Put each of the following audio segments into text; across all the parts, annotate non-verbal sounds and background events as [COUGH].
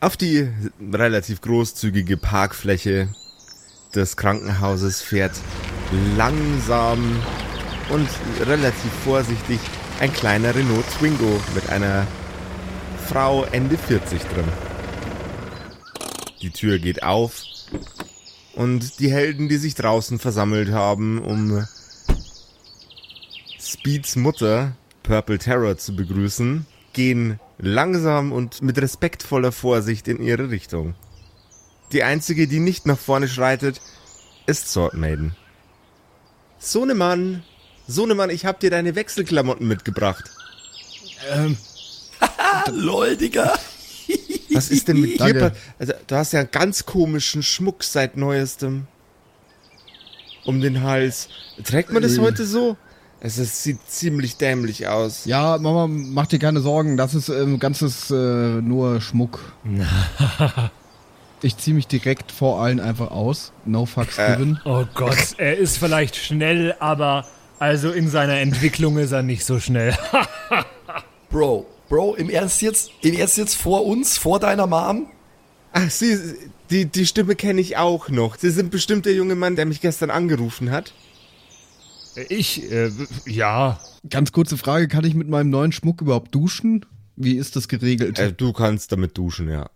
Auf die relativ großzügige Parkfläche des Krankenhauses fährt langsam und relativ vorsichtig ein kleiner Renault Twingo mit einer Frau Ende 40 drin. Die Tür geht auf und die Helden, die sich draußen versammelt haben, um Speeds Mutter Purple Terror zu begrüßen, gehen langsam und mit respektvoller Vorsicht in ihre Richtung. Die einzige, die nicht nach vorne schreitet, ist Sword Maiden. Sohnemann, Sohnemann, ich hab dir deine Wechselklamotten mitgebracht. Ähm. [LAUGHS] Lol, Digga. [LAUGHS] Was ist denn mit dir? Also, du hast ja einen ganz komischen Schmuck seit neuestem. Um den Hals. Trägt man das äh. heute so? Es ist, sieht ziemlich dämlich aus. Ja, Mama, mach dir keine Sorgen. Das ist ähm, ganzes äh, nur Schmuck. [LAUGHS] ich zieh mich direkt vor allen einfach aus. No fucks äh. given. Oh Gott, er ist vielleicht schnell, aber also in seiner Entwicklung ist er nicht so schnell. [LAUGHS] Bro, Bro, im Ernst jetzt, im Ernst jetzt vor uns, vor deiner Mom? Ach, sie, die, die Stimme kenne ich auch noch. Sie sind bestimmt der junge Mann, der mich gestern angerufen hat. Ich, äh, ja. Ganz kurze Frage, kann ich mit meinem neuen Schmuck überhaupt duschen? Wie ist das geregelt? Äh, du kannst damit duschen, ja.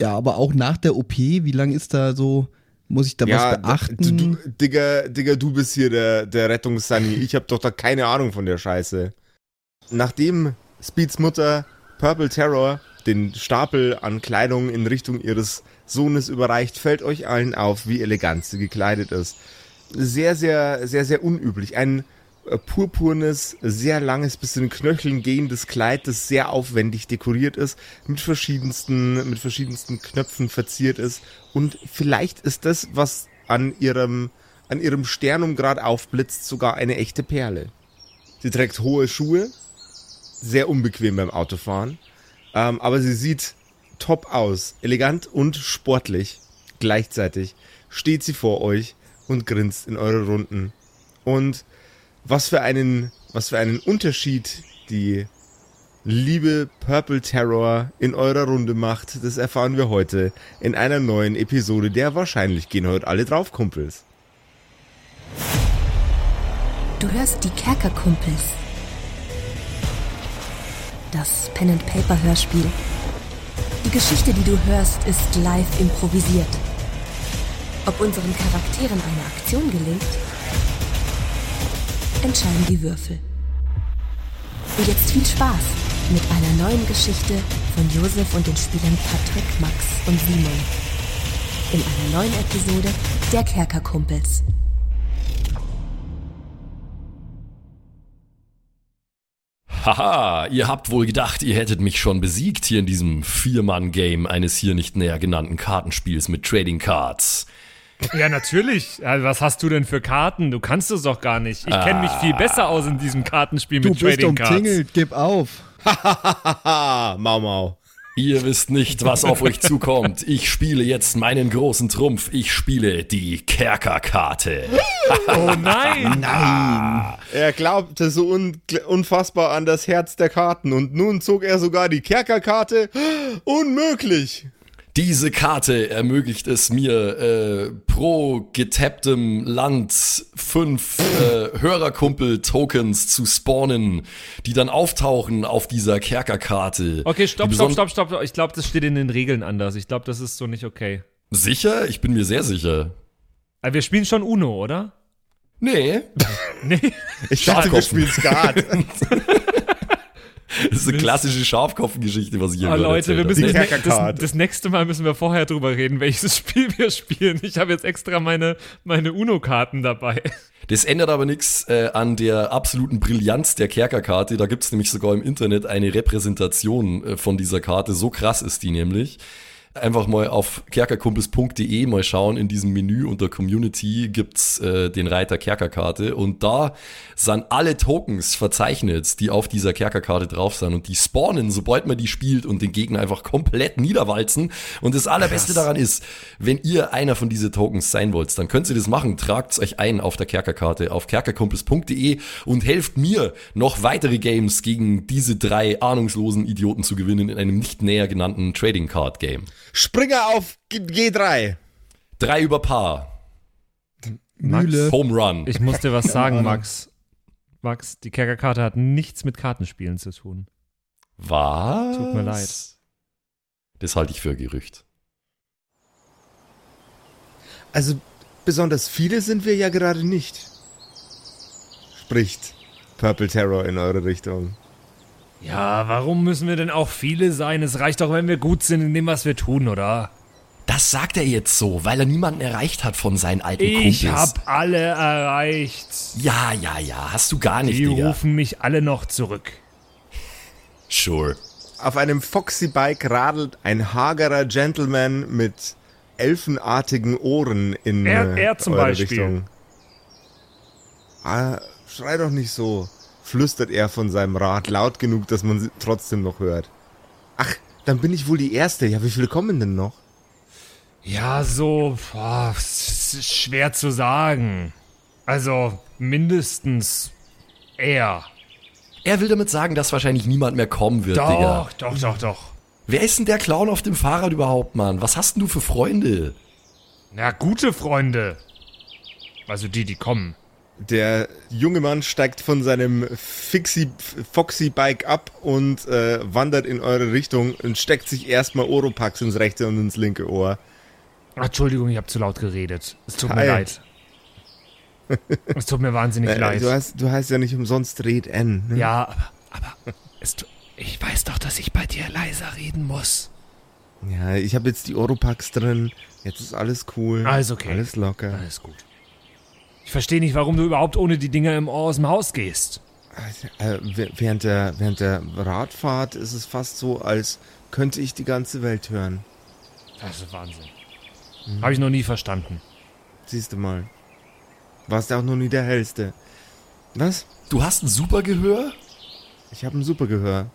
Ja, aber auch nach der OP, wie lange ist da so, muss ich da ja, was beachten? Du, du, Digga, Digga, du bist hier der, der Rettungssani. Ich hab doch da keine Ahnung von der Scheiße. Nachdem Speeds Mutter Purple Terror den Stapel an Kleidung in Richtung ihres Sohnes überreicht, fällt euch allen auf, wie elegant sie gekleidet ist sehr, sehr, sehr, sehr unüblich. Ein äh, purpurnes, sehr langes, bis zu den Knöcheln gehendes Kleid, das sehr aufwendig dekoriert ist, mit verschiedensten, mit verschiedensten Knöpfen verziert ist. Und vielleicht ist das, was an ihrem, an ihrem Sternum gerade aufblitzt, sogar eine echte Perle. Sie trägt hohe Schuhe, sehr unbequem beim Autofahren, ähm, aber sie sieht top aus, elegant und sportlich. Gleichzeitig steht sie vor euch und grinst in eure Runden. Und was für einen, was für einen Unterschied die liebe Purple Terror in eurer Runde macht, das erfahren wir heute in einer neuen Episode der Wahrscheinlich gehen heute alle drauf, Kumpels. Du hörst die Kerkerkumpels. Das Pen and Paper Hörspiel. Die Geschichte, die du hörst, ist live improvisiert. Ob unseren Charakteren eine Aktion gelingt, entscheiden die Würfel. Und jetzt viel Spaß mit einer neuen Geschichte von Josef und den Spielern Patrick, Max und Simon. In einer neuen Episode der Kerkerkumpels. Haha, ihr habt wohl gedacht, ihr hättet mich schon besiegt hier in diesem Vier-Mann-Game eines hier nicht näher genannten Kartenspiels mit Trading Cards. Ja, natürlich. Also, was hast du denn für Karten? Du kannst es doch gar nicht. Ich kenne mich viel besser aus in diesem Kartenspiel du mit Trading Cards. Du bist umzingelt, gib auf. [LAUGHS] Mau Mau. Ihr wisst nicht, was auf euch zukommt. Ich spiele jetzt meinen großen Trumpf. Ich spiele die Kerkerkarte. oh nein! [LAUGHS] Nein! Er glaubte so un unfassbar an das Herz der Karten und nun zog er sogar die Kerkerkarte. [GASPS] Unmöglich! Diese Karte ermöglicht es mir, äh, pro getapptem Land fünf äh, Hörerkumpel-Tokens zu spawnen, die dann auftauchen auf dieser Kerkerkarte. Okay, stopp, stopp, stopp, stopp. Ich glaube, das steht in den Regeln anders. Ich glaube, das ist so nicht okay. Sicher? Ich bin mir sehr sicher. Aber wir spielen schon Uno, oder? Nee. [LAUGHS] nee. Ich dachte, wir spielen Skat. [LAUGHS] Das ist eine klassische Schafkopfgeschichte, was ich hier oh, Leute, wir müssen das, das, das, nächste Mal müssen wir vorher drüber reden, welches [LAUGHS] Spiel wir spielen. Ich habe jetzt extra meine, meine Uno-Karten dabei. Das ändert aber nichts äh, an der absoluten Brillanz der Kerkerkarte. Da gibt es nämlich sogar im Internet eine Repräsentation äh, von dieser Karte. So krass ist die nämlich. Einfach mal auf kerkerkumpels.de mal schauen. In diesem Menü unter Community gibt's äh, den Reiter Kerkerkarte und da sind alle Tokens verzeichnet, die auf dieser Kerkerkarte drauf sind und die spawnen, sobald man die spielt und den Gegner einfach komplett niederwalzen. Und das Allerbeste daran ist, wenn ihr einer von diesen Tokens sein wollt, dann könnt ihr das machen. Tragt's euch ein auf der Kerkerkarte auf kerkerkumpels.de und helft mir, noch weitere Games gegen diese drei ahnungslosen Idioten zu gewinnen in einem nicht näher genannten Trading Card Game. Springer auf G- G3. Drei über Paar. Mühle. Home Run. Ich muss dir was [LAUGHS] sagen. Max. Max, die Kerkerkarte hat nichts mit Kartenspielen zu tun. Was? Tut mir leid. Das halte ich für Gerücht. Also besonders viele sind wir ja gerade nicht. Spricht Purple Terror in eure Richtung. Ja, warum müssen wir denn auch viele sein? Es reicht doch, wenn wir gut sind in dem, was wir tun, oder? Das sagt er jetzt so, weil er niemanden erreicht hat von seinen alten Ich Kumpels. hab alle erreicht. Ja, ja, ja, hast du gar nicht, Die Digga. rufen mich alle noch zurück. Sure. Auf einem Foxy Bike radelt ein hagerer Gentleman mit elfenartigen Ohren in Er- äh, er zum eure Beispiel. Richtung. Ah, schrei doch nicht so, flüstert er von seinem Rad laut genug, dass man sie trotzdem noch hört. Ach, dann bin ich wohl die Erste. Ja, wie viele kommen denn noch? Ja, so, boah, es ist schwer zu sagen. Also, mindestens er. Er will damit sagen, dass wahrscheinlich niemand mehr kommen wird, Digga. Doch, doch, doch, doch. Wer ist denn der Clown auf dem Fahrrad überhaupt, Mann? Was hast denn du für Freunde? Na, gute Freunde. Also die, die kommen. Der junge Mann steigt von seinem Fixie, Foxy Bike ab und äh, wandert in eure Richtung und steckt sich erstmal Oropax ins rechte und ins linke Ohr. Ach, Entschuldigung, ich habe zu laut geredet. Es tut Hi. mir leid. [LAUGHS] Es tut mir wahnsinnig Äh, leid. du, hast, du heißt ja nicht umsonst Red N. Ne? ja, aber, aber es tu- ich weiß doch, dass ich bei dir leiser reden muss. Ja, ich habe jetzt die Oropax drin. Jetzt ist alles cool. Alles okay. Alles locker. Alles gut. Ich verstehe nicht, warum du überhaupt ohne die Dinger im Ohr aus dem Haus gehst. Äh, während, der, während der Radfahrt ist es fast so, als könnte ich die ganze Welt hören. Das ist Wahnsinn. Habe ich noch nie verstanden. Siehst du mal. Warst ja auch noch nie der Hellste. Was? Du hast ein super Gehör? Ich habe ein super Gehör.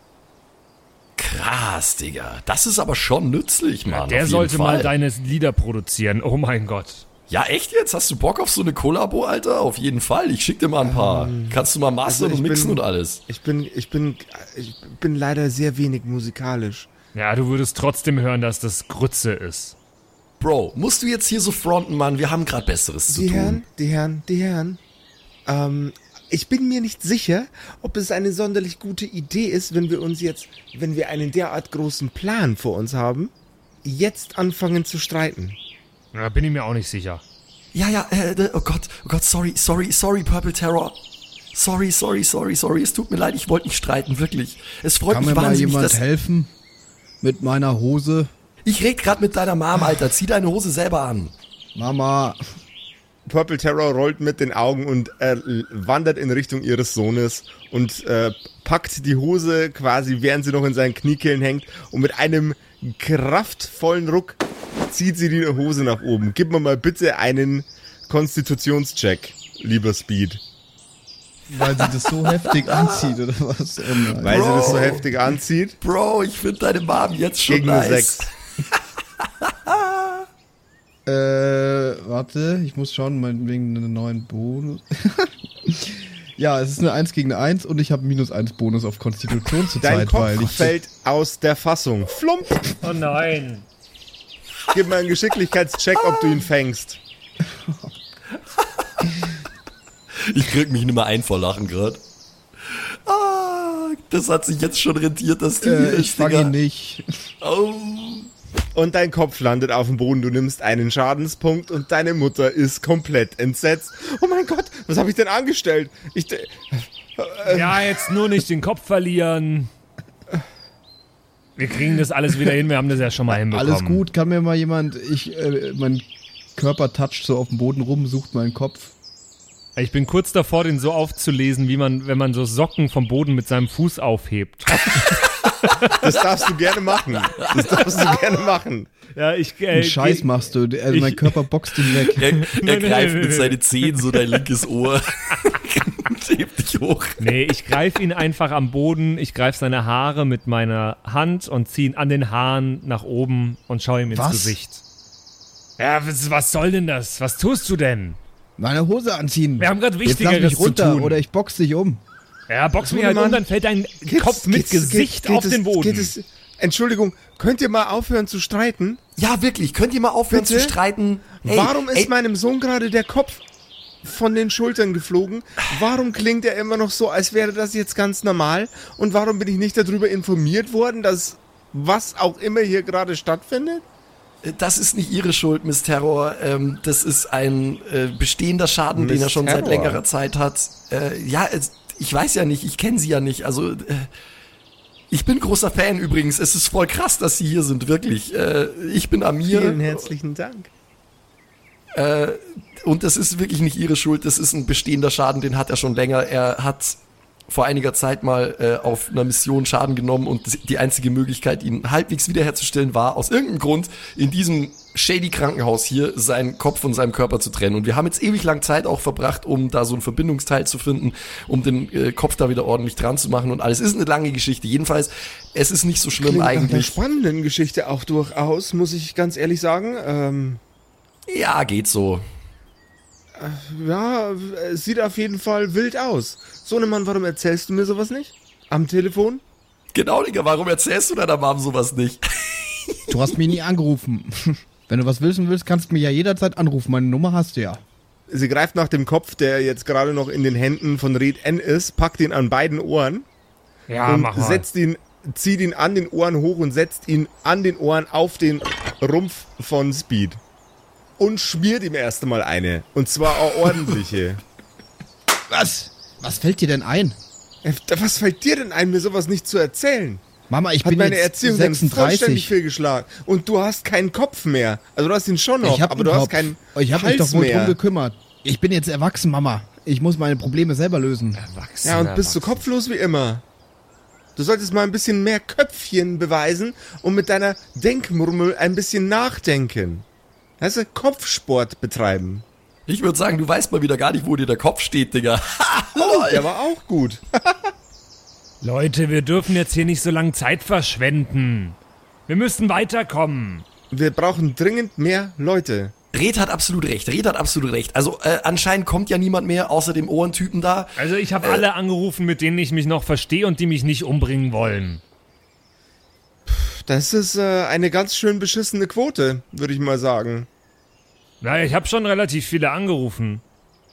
Krass, Digga. Das ist aber schon nützlich, Mann. Der auf jeden sollte mal Fall. deine Lieder produzieren. Oh mein Gott. Ja, echt jetzt? Hast du Bock auf so eine Kollabo, Alter? Auf jeden Fall. Ich schick dir mal ein paar. Kannst du mal mastern also und mixen bin- und alles. Ich bin, ich bin, ich bin leider sehr wenig musikalisch. Ja, du würdest trotzdem hören, dass das Grütze ist. Bro, musst du jetzt hier so fronten, Mann? Wir haben gerade Besseres zu Die tun. Herren, die Herren, die Herren. Ähm, ich bin mir nicht sicher, ob es eine sonderlich gute Idee ist, wenn wir uns jetzt, wenn wir einen derart großen Plan vor uns haben, jetzt anfangen zu streiten. Da bin ich mir auch nicht sicher. Ja, ja, äh, äh, oh Gott, oh Gott, sorry, sorry, sorry, Purple Terror. Sorry, sorry, sorry, sorry. Es tut mir leid, ich wollte nicht streiten, wirklich. Es freut Kann mich mir mal wahnsinnig, jemand dass... helfen? Mit meiner Hose? Ich red grad mit deiner Mom, Alter. Zieh deine Hose selber an. Mama, Purple Terror rollt mit den Augen und äh, wandert in Richtung ihres Sohnes und äh, packt die Hose quasi, während sie noch in seinen Kniekehlen hängt und mit einem kraftvollen Ruck zieht sie die Hose nach oben. Gib mir mal bitte einen Konstitutionscheck, lieber Speed. weil sie das so heftig [LAUGHS] anzieht oder was? Oh. Weil sie das so Bro. heftig anzieht. Bro, ich finde deine Mom jetzt schon Gegen nice. 6. [LAUGHS] Äh, warte, ich muss schauen, mein, wegen einem neuen Bonus. [LAUGHS] ja, es ist eine 1 gegen eine 1 und ich habe minus 1 Bonus auf Konstitution zur Dein Zeit, Kopf weil ich. fällt aus der Fassung. Flump! Oh nein. Gib mir einen Geschicklichkeitscheck, ob du ihn fängst. Ich krieg mich nicht mehr ein vor Lachen grad. Ah, das hat sich jetzt schon rentiert, dass du hier Äh, ich ist, fange ihn nicht. Oh. Und dein Kopf landet auf dem Boden, du nimmst einen Schadenspunkt und deine Mutter ist komplett entsetzt. Oh mein Gott, was habe ich denn angestellt? Ich, de- Ja, jetzt nur nicht den Kopf verlieren. Wir kriegen das alles wieder hin, wir haben das ja schon mal hinbekommen. Alles gut, kann mir mal jemand, ich, äh, mein Körper toucht so auf dem Boden rum, sucht meinen Kopf. Ich bin kurz davor, den so aufzulesen, wie man, wenn man so Socken vom Boden mit seinem Fuß aufhebt. [LAUGHS] Das darfst du gerne machen. Das darfst du gerne machen. Ja, ich. Äh, Einen Scheiß machst du. Also ich- mein Körper boxt ihn weg. Er, er [LAUGHS] greift mit seinen Zehen so dein linkes Ohr. und [LAUGHS] hebt dich hoch. Nee, ich greife ihn einfach am Boden, ich greife seine Haare mit meiner Hand und ziehe ihn an den Haaren nach oben und schaue ihm ins Was? Gesicht. Ja, was, was soll denn das? Was tust du denn? Meine Hose anziehen. Wir haben gerade Jetzt lass Wichtigeres mich runter zu tun. oder ich box dich um. Ja, box mich halt Mann. um, dann fällt dein Kopf mit Geht's- Gesicht geht- geht auf es- den Boden. Geht es, Entschuldigung, könnt ihr mal aufhören zu streiten? Ja, wirklich. Könnt ihr mal aufhören Bitte? zu streiten? Ey, Warum ist ey, meinem Sohn gerade der Kopf von den Schultern geflogen? Warum klingt er immer noch so, als wäre das jetzt ganz normal? Und warum bin ich nicht darüber informiert worden, dass was auch immer hier gerade stattfindet? Das ist nicht ihre Schuld, Miss Terror. Ähm, das ist ein äh, bestehender Schaden, Miss den er schon seit Terror. längerer Zeit hat. Äh, ja, es, ich weiß ja nicht, ich kenne sie ja nicht. Also, äh, ich bin großer Fan übrigens. Es ist voll krass, dass sie hier sind, wirklich. Äh, ich bin Amir. Vielen herzlichen Dank. Äh, und das ist wirklich nicht ihre Schuld, das ist ein bestehender Schaden, den hat er schon länger. Er hat vor einiger Zeit mal äh, auf einer Mission Schaden genommen und die einzige Möglichkeit, ihn halbwegs wiederherzustellen, war aus irgendeinem Grund in diesem shady Krankenhaus hier seinen Kopf von seinem Körper zu trennen. Und wir haben jetzt ewig lang Zeit auch verbracht, um da so ein Verbindungsteil zu finden, um den äh, Kopf da wieder ordentlich dran zu machen und alles. Ist eine lange Geschichte. Jedenfalls, es ist nicht so schlimm Klingt eigentlich. spannenden Geschichte auch durchaus, muss ich ganz ehrlich sagen. Ähm, Ja, geht so. ja, es sieht auf jeden Fall wild aus. Sohnemann, warum erzählst du mir sowas nicht? Am Telefon? Genau, Digga, warum erzählst du deiner Mom sowas nicht? Du hast mich nie angerufen. [LAUGHS] Wenn du was wissen willst, kannst du mich ja jederzeit anrufen. Meine Nummer hast du ja. Sie greift nach dem Kopf, der jetzt gerade noch in den Händen von Red N ist, packt ihn an beiden Ohren ja, und mach mal. setzt ihn, zieht ihn an den Ohren hoch und setzt ihn an den Ohren auf den Rumpf von Speed. Und schmiert ihm erst einmal eine. Und zwar eine ordentliche. Was? Was fällt dir denn ein? Äh, Was fällt dir denn ein, mir sowas nicht zu erzählen? Mama, ich Hat bin meine jetzt Erziehung dann vollständig 36. fehlgeschlagen. Und du hast keinen Kopf mehr. Also du hast ihn schon noch, Ich hab aber du hast Kopf. keinen Ich hab Hals mich doch wohl drum gekümmert. Ich bin jetzt erwachsen, Mama. Ich muss meine Probleme selber lösen. Ja, und bist du kopflos wie immer. Du solltest mal ein bisschen mehr Köpfchen beweisen und mit deiner Denkmurmel ein bisschen nachdenken. Weißt du, Kopfsport betreiben. Ich würde sagen, du weißt mal wieder gar nicht, wo dir der Kopf steht, Digga. [LAUGHS] Oh, der war auch gut. [LAUGHS] Leute, wir dürfen jetzt hier nicht so lange Zeit verschwenden. Wir müssen weiterkommen. Wir brauchen dringend mehr Leute. Red hat absolut recht. Red hat absolut recht. Also äh, anscheinend kommt ja niemand mehr außer dem Ohrentypen da. Also ich habe alle angerufen, mit denen ich mich noch verstehe und die mich nicht umbringen wollen. Das ist äh, eine ganz schön beschissene Quote, würde ich mal sagen. Naja, ich habe schon relativ viele angerufen.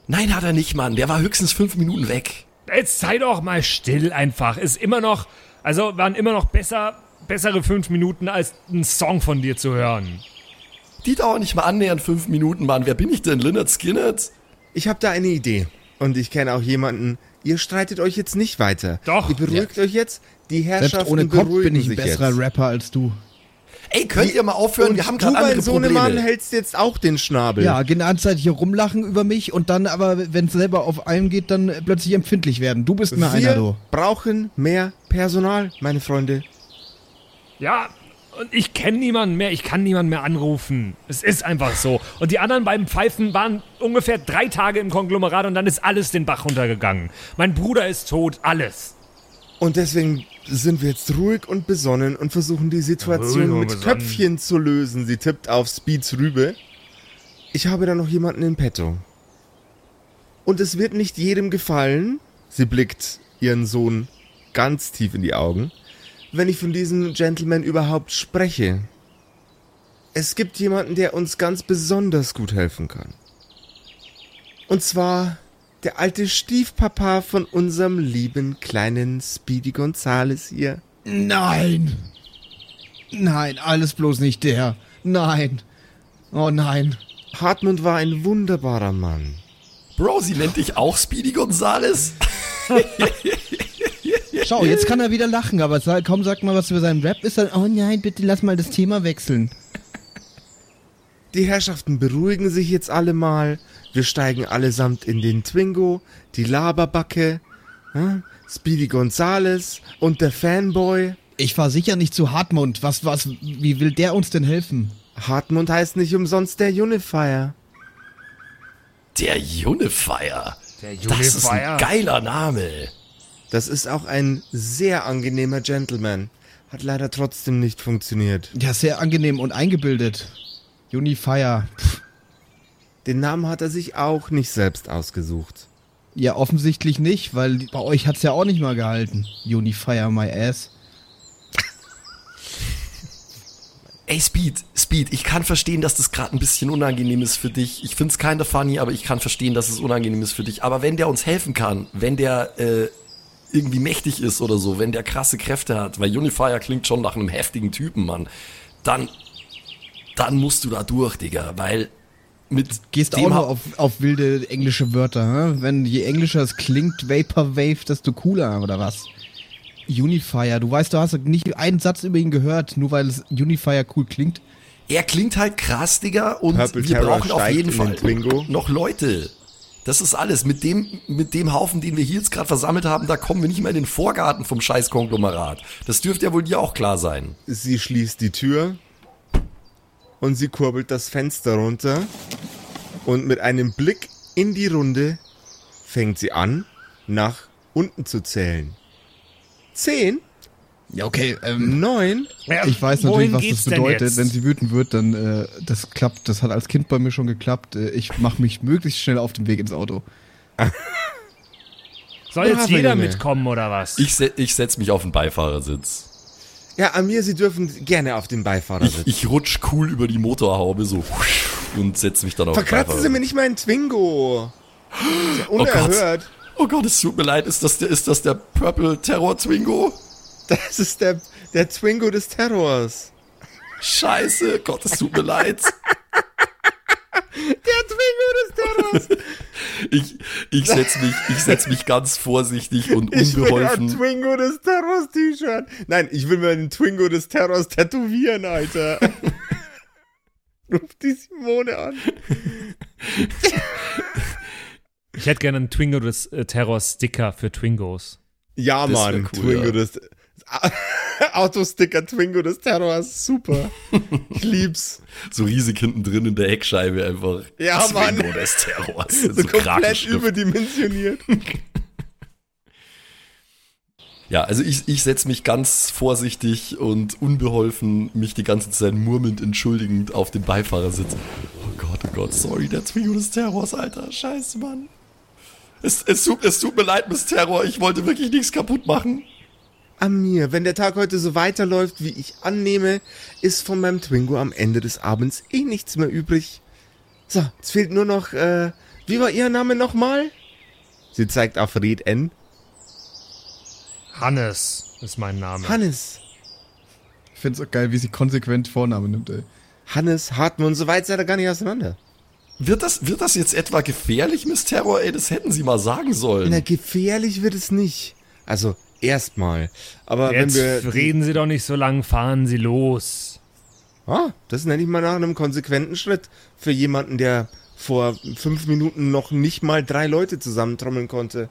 Nein, hat er nicht, Mann. Der war höchstens fünf Minuten weg. Jetzt sei doch mal still einfach. Ist immer noch, also waren immer noch besser, bessere fünf Minuten als ein Song von dir zu hören. Die dauern nicht mal annähernd fünf Minuten, Mann. Wer bin ich denn? Lynyrd Skynyrd? Ich habe da eine Idee. Und ich kenne auch jemanden. Ihr streitet euch jetzt nicht weiter. Doch. Ihr beruhigt euch jetzt. Die Herrschaften Selbst ohne Kopf beruhigen bin ich ein besserer jetzt. Rapper als du. Ey, könnt ihr mal aufhören? Und Wir haben du, gerade mein andere Sohnemann, Probleme. hältst jetzt auch den Schnabel. Ja, die ganze Zeit hier rumlachen über mich und dann aber, wenn es selber auf einen geht, dann plötzlich empfindlich werden. Du bist mir einer, Wir du. brauchen mehr Personal, meine Freunde. Ja, und ich kenne niemanden mehr, ich kann niemanden mehr anrufen. Es ist einfach so. Und die anderen beiden Pfeifen waren ungefähr drei Tage im Konglomerat und dann ist alles den Bach runtergegangen. Mein Bruder ist tot, alles. Und deswegen sind wir jetzt ruhig und besonnen und versuchen die Situation mit besonnen. Köpfchen zu lösen. Sie tippt auf Speeds Rübe. Ich habe da noch jemanden in petto. Und es wird nicht jedem gefallen, sie blickt ihren Sohn ganz tief in die Augen, wenn ich von diesem Gentleman überhaupt spreche. Es gibt jemanden, der uns ganz besonders gut helfen kann. Und zwar der alte Stiefpapa von unserem lieben kleinen Speedy Gonzales hier. Nein. Nein, alles bloß nicht der. Nein. Oh nein. Hartmut war ein wunderbarer Mann. Bro, sie nennt dich auch Speedy Gonzales? [LAUGHS] Schau, jetzt kann er wieder lachen, aber kaum sagt mal was über seinen Rap, ist dann, oh nein, bitte lass mal das Thema wechseln. Die Herrschaften beruhigen sich jetzt alle mal. Wir steigen allesamt in den Twingo, die Laberbacke, hm? Speedy Gonzales und der Fanboy. Ich war sicher nicht zu Hartmund. Was, was, wie will der uns denn helfen? Hartmund heißt nicht umsonst der Unifier. Der Unifier. Der Das ist ein Unifier. geiler Name. Das ist auch ein sehr angenehmer Gentleman. Hat leider trotzdem nicht funktioniert. Ja, sehr angenehm und eingebildet. Unifier. Pff, Den Namen hat er sich auch nicht selbst ausgesucht. Ja, offensichtlich nicht, weil bei euch hat's ja auch nicht mal gehalten. Unifier my ass. Ey, Speed, Speed, ich kann verstehen, dass das gerade ein bisschen unangenehm ist für dich. Ich find's kinda funny, aber ich kann verstehen, dass es unangenehm ist für dich. Aber wenn der uns helfen kann, wenn der äh, irgendwie mächtig ist oder so, wenn der krasse Kräfte hat, weil Unifier klingt schon nach einem heftigen Typen, Mann, dann, dann musst du da durch, Digga, weil mit Gehst auch ha- auf, auf wilde englische Wörter, hä? Wenn je englischer es klingt, Vaporwave, desto cooler, oder was? Unifier, du weißt, du hast nicht einen Satz über ihn gehört, nur weil es Unifier cool klingt. Er klingt halt krass, Digga, und Purple wir Terror brauchen auf jeden Fall Twingo. noch Leute. Das ist alles. Mit dem, mit dem Haufen, den wir hier jetzt gerade versammelt haben, da kommen wir nicht mehr in den Vorgarten vom scheiß Konglomerat. Das dürfte ja wohl dir auch klar sein. Sie schließt die Tür und sie kurbelt das Fenster runter und mit einem Blick in die Runde fängt sie an, nach unten zu zählen. Zehn, Ja, okay, ähm, neun, Ja, ich weiß natürlich, was das bedeutet. Wenn sie wütend wird, dann, äh, das klappt, das hat als Kind bei mir schon geklappt. Äh, ich mache mich möglichst schnell auf den Weg ins Auto. [LAUGHS] Soll jetzt Braver jeder mitkommen oder was? Ich, se ich setz mich auf den Beifahrersitz. Ja, Amir, Sie dürfen gerne auf den Ich, Beifahrersitz. ich rutsch cool über die Motorhaube so und setz mich dann auf den Verkratzen Sie mir nicht meinen Twingo. Ist ja unerhört. Oh Gott, es tut mir leid. Ist das der, ist das der Purple Terror Twingo? das ist der, der Twingo des Terrors. Scheiße, Gott, es tut mir leid. [LAUGHS] Twingo des Terrors. Ich, ich setz mich, ich setz mich ganz vorsichtig und Ich will ein unbeholfen. Twingo des Terrors T-Shirt. Nein, ich will mir einen Twingo des Terrors tätowieren, Alter. [LAUGHS] Ruf die Simone an. Ich hätte gerne einen Twingo des äh, Terror-Sticker für Twingos. Ja, Das Mann, cool, Twingo ja. des [LAUGHS] Autosticker Twingo des Terrors, super. Ich lieb's. So riesig hinten drin in der Heckscheibe einfach. Ja, das Mann. Window des Terrors. So, komplett Krakenschrift. überdimensioniert. [LAUGHS] Ja, also ich, ich setze mich ganz vorsichtig und unbeholfen, mich die ganze Zeit murmelnd entschuldigend auf den Beifahrersitz. Oh Gott, oh Gott, sorry, der Twingo des Terrors, Alter. Scheiße, Mann. Es, es, tut, es tut mir leid, Miss Terror. Ich wollte wirklich nichts kaputt machen. Amir, wenn der Tag heute so weiterläuft, wie ich annehme, ist von meinem Twingo am Ende des Abends eh nichts mehr übrig. So, es fehlt nur noch, äh, wie war Ihr Name nochmal? Sie zeigt auf Red N. Hannes ist mein Name. Hannes. Ich find's auch geil, wie sie konsequent Vorname nimmt, ey. Hannes Hartmann, so weit seid ihr gar nicht auseinander. Wird das, wird das jetzt etwa gefährlich, Miss Terror? Ey, das hätten Sie mal sagen sollen. Na, gefährlich wird es nicht. Also, erstmal. Aber Jetzt wenn wir. reden Sie doch nicht so lang, fahren Sie los. Ah, das nenne ich mal nach einem konsequenten Schritt für jemanden, der vor fünf Minuten noch nicht mal drei Leute zusammentrommeln konnte.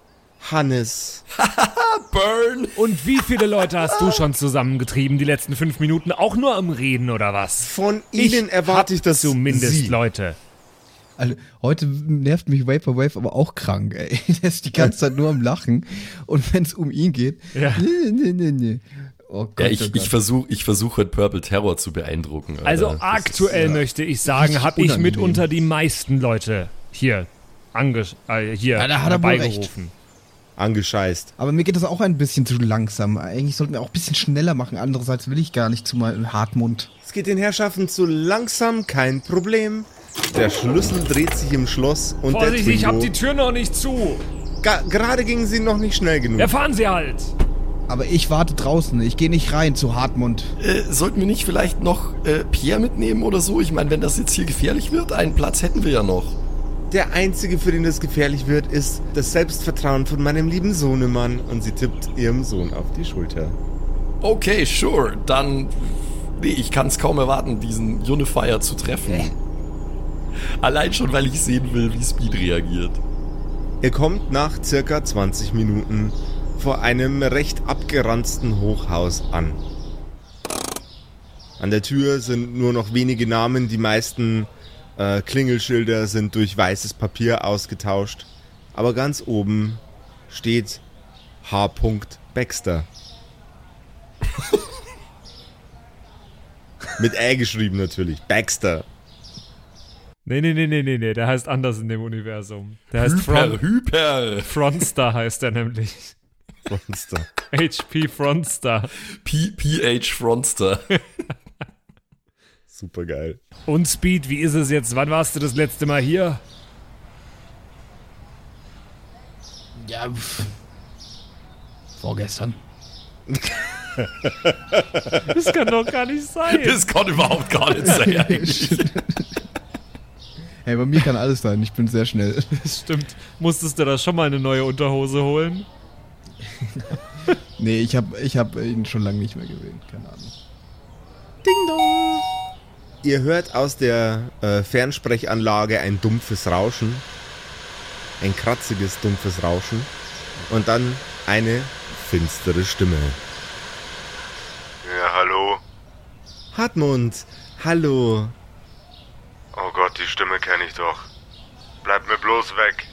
Hannes. [LAUGHS] Burn! Und wie viele Leute hast du schon zusammengetrieben die letzten fünf Minuten? Auch nur am Reden oder was? Von Ihnen erwarte ich das zumindest Sie. Leute. Also, heute nervt mich Vaporwave aber auch krank, ey. [LAUGHS] Der ist die ganze Zeit nur am Lachen. Und wenn es um ihn geht, Ja. nee, nee, nee, nee. Oh Gott, Ja, oh ich, Gott. ich versuche ich versuch heute Purple Terror zu beeindrucken. Alter. Also Das ist- aktuell möchte ich sagen, habe ich mitunter die meisten Leute hier, ange äh, hier Ja, da hat er wohl herbeigerufen. Angescheißt. Aber mir geht das auch ein bisschen zu langsam. Eigentlich sollten wir auch ein bisschen schneller machen. Andererseits will ich gar nicht zu meinem Hartmund. Es geht den Herrschaften zu langsam, kein Problem. Der Schlüssel dreht sich im Schloss und Vorsicht, der ich hab Twingo. die Tür noch nicht zu. Ga- Gerade gingen sie noch nicht schnell genug. Ja, fahren Sie halt. Aber ich warte draußen. Ich gehe nicht rein zu Hartmund. Äh, sollten wir nicht vielleicht noch äh, Pierre mitnehmen oder so? Ich meine, wenn das jetzt hier gefährlich wird, einen Platz hätten wir ja noch. Der einzige, für den das gefährlich wird, ist das Selbstvertrauen von meinem lieben Sohnemann. Und sie tippt ihrem Sohn auf die Schulter. Okay, sure. Dann. Nee, ich kann es kaum erwarten, diesen Unifier zu treffen. Allein schon, weil ich sehen will, wie Speed reagiert. Ihr kommt nach circa 20 Minuten vor einem recht abgeranzten Hochhaus an. An der Tür sind nur noch wenige Namen, die meisten äh, Klingelschilder sind durch weißes Papier ausgetauscht. Aber ganz oben steht H. Baxter. [LAUGHS] Mit Ä geschrieben natürlich. Baxter. Nee, nee, nee, nee, nee, nee, der heißt anders in dem Universum. Der heißt Hyper, Front, Hyper. Frontstar heißt er nämlich. Monster. HP Frontstar. P PH Frontster. Super geil. Und Speed, wie ist es jetzt? Wann warst du das letzte Mal hier? Ja, pff. vorgestern. Das kann doch gar nicht sein. Das kann überhaupt gar nicht sein. [LAUGHS] Hey, bei mir kann alles sein. Ich bin sehr schnell. [LAUGHS] Das stimmt. Musstest du da schon mal eine neue Unterhose holen? Nee, ich habe ich hab ihn schon lange nicht mehr gesehen. Keine Ahnung. Ihr hört aus der äh, Fernsprechanlage ein dumpfes Rauschen. Ein kratziges, dumpfes Rauschen. Und dann eine finstere Stimme. Ja, hallo. Hartmund, hallo. Oh Gott, die Stimme kenne ich doch. Bleib mir bloß weg.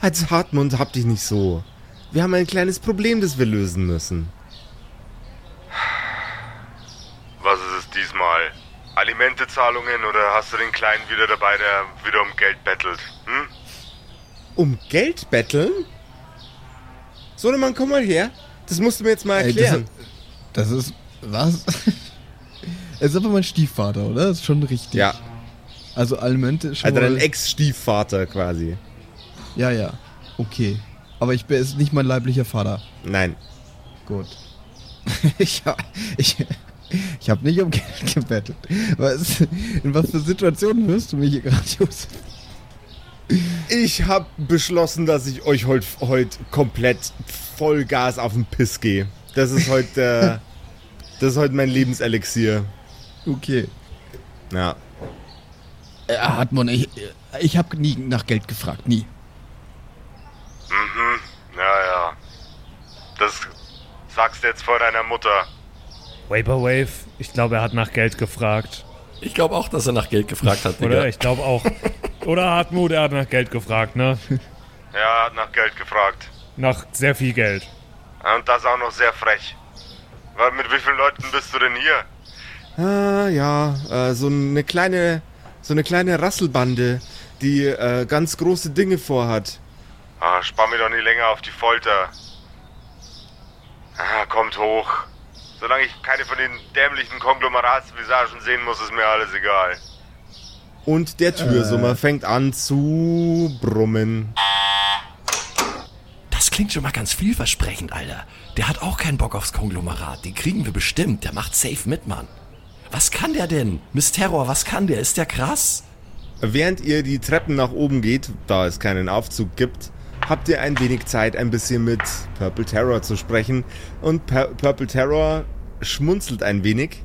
Als Hartmund hab dich nicht so. Wir haben ein kleines Problem, das wir lösen müssen. Was ist es diesmal? Alimentezahlungen oder hast du den Kleinen wieder dabei, der wieder um Geld bettelt? Hm? Um Geld betteln? Sohnemann, komm mal her. Das musst du mir jetzt mal Ey, erklären. Das ist. Was? [LAUGHS] Er ist aber mein Stiefvater, oder? Das ist schon richtig. ja, Also Alimente schon also dein Ex-Stiefvater quasi. Ja, ja. Okay. Aber ich bin ist nicht mein leiblicher Vater. Nein. Gut. [LAUGHS] ich hab, ich, ich hab nicht um Geld gebettelt. Was, in was für Situationen hörst du mich hier gerade, Josef? Ich hab beschlossen, dass ich euch heute heut komplett Vollgas auf den Piss gehe. Das ist heute der, [LAUGHS] das ist heute mein Lebenselixier. Okay. Ja. Äh, Hartmann, ich, ich habe nie nach Geld gefragt, nie. Mhm. Ja, ja. Das sagst du jetzt vor deiner Mutter. Vaporwave, ich glaube, er hat nach Geld gefragt. Ich glaube auch, dass er nach Geld gefragt hat, Oder? Digga. Ich glaube auch. Oder Hartmut, er hat nach Geld gefragt, ne? Ja, er hat nach Geld gefragt. Nach sehr viel Geld. Ja, Und das auch noch sehr frech. Weil mit wie vielen Leuten bist du denn hier? Ah, ja, äh, so eine kleine, so eine kleine Rasselbande, die äh, ganz große Dinge vorhat. Ah, spar mir doch nicht länger auf die Folter. Ah, kommt hoch. Solange ich keine von den dämlichen Konglomeratsvisagen sehen muss, ist mir alles egal. Und der Türsummer fängt an zu brummen. Das klingt schon mal ganz vielversprechend, Alter. Der hat auch keinen Bock aufs Konglomerat. Den kriegen wir bestimmt. Der macht safe mit, Mann. Was kann der denn? Miss Terror, was kann der? Ist der krass? Während ihr die Treppen nach oben geht, da es keinen Aufzug gibt, habt ihr ein wenig Zeit, ein bisschen mit Purple Terror zu sprechen. Und Pur Purple Terror schmunzelt ein wenig.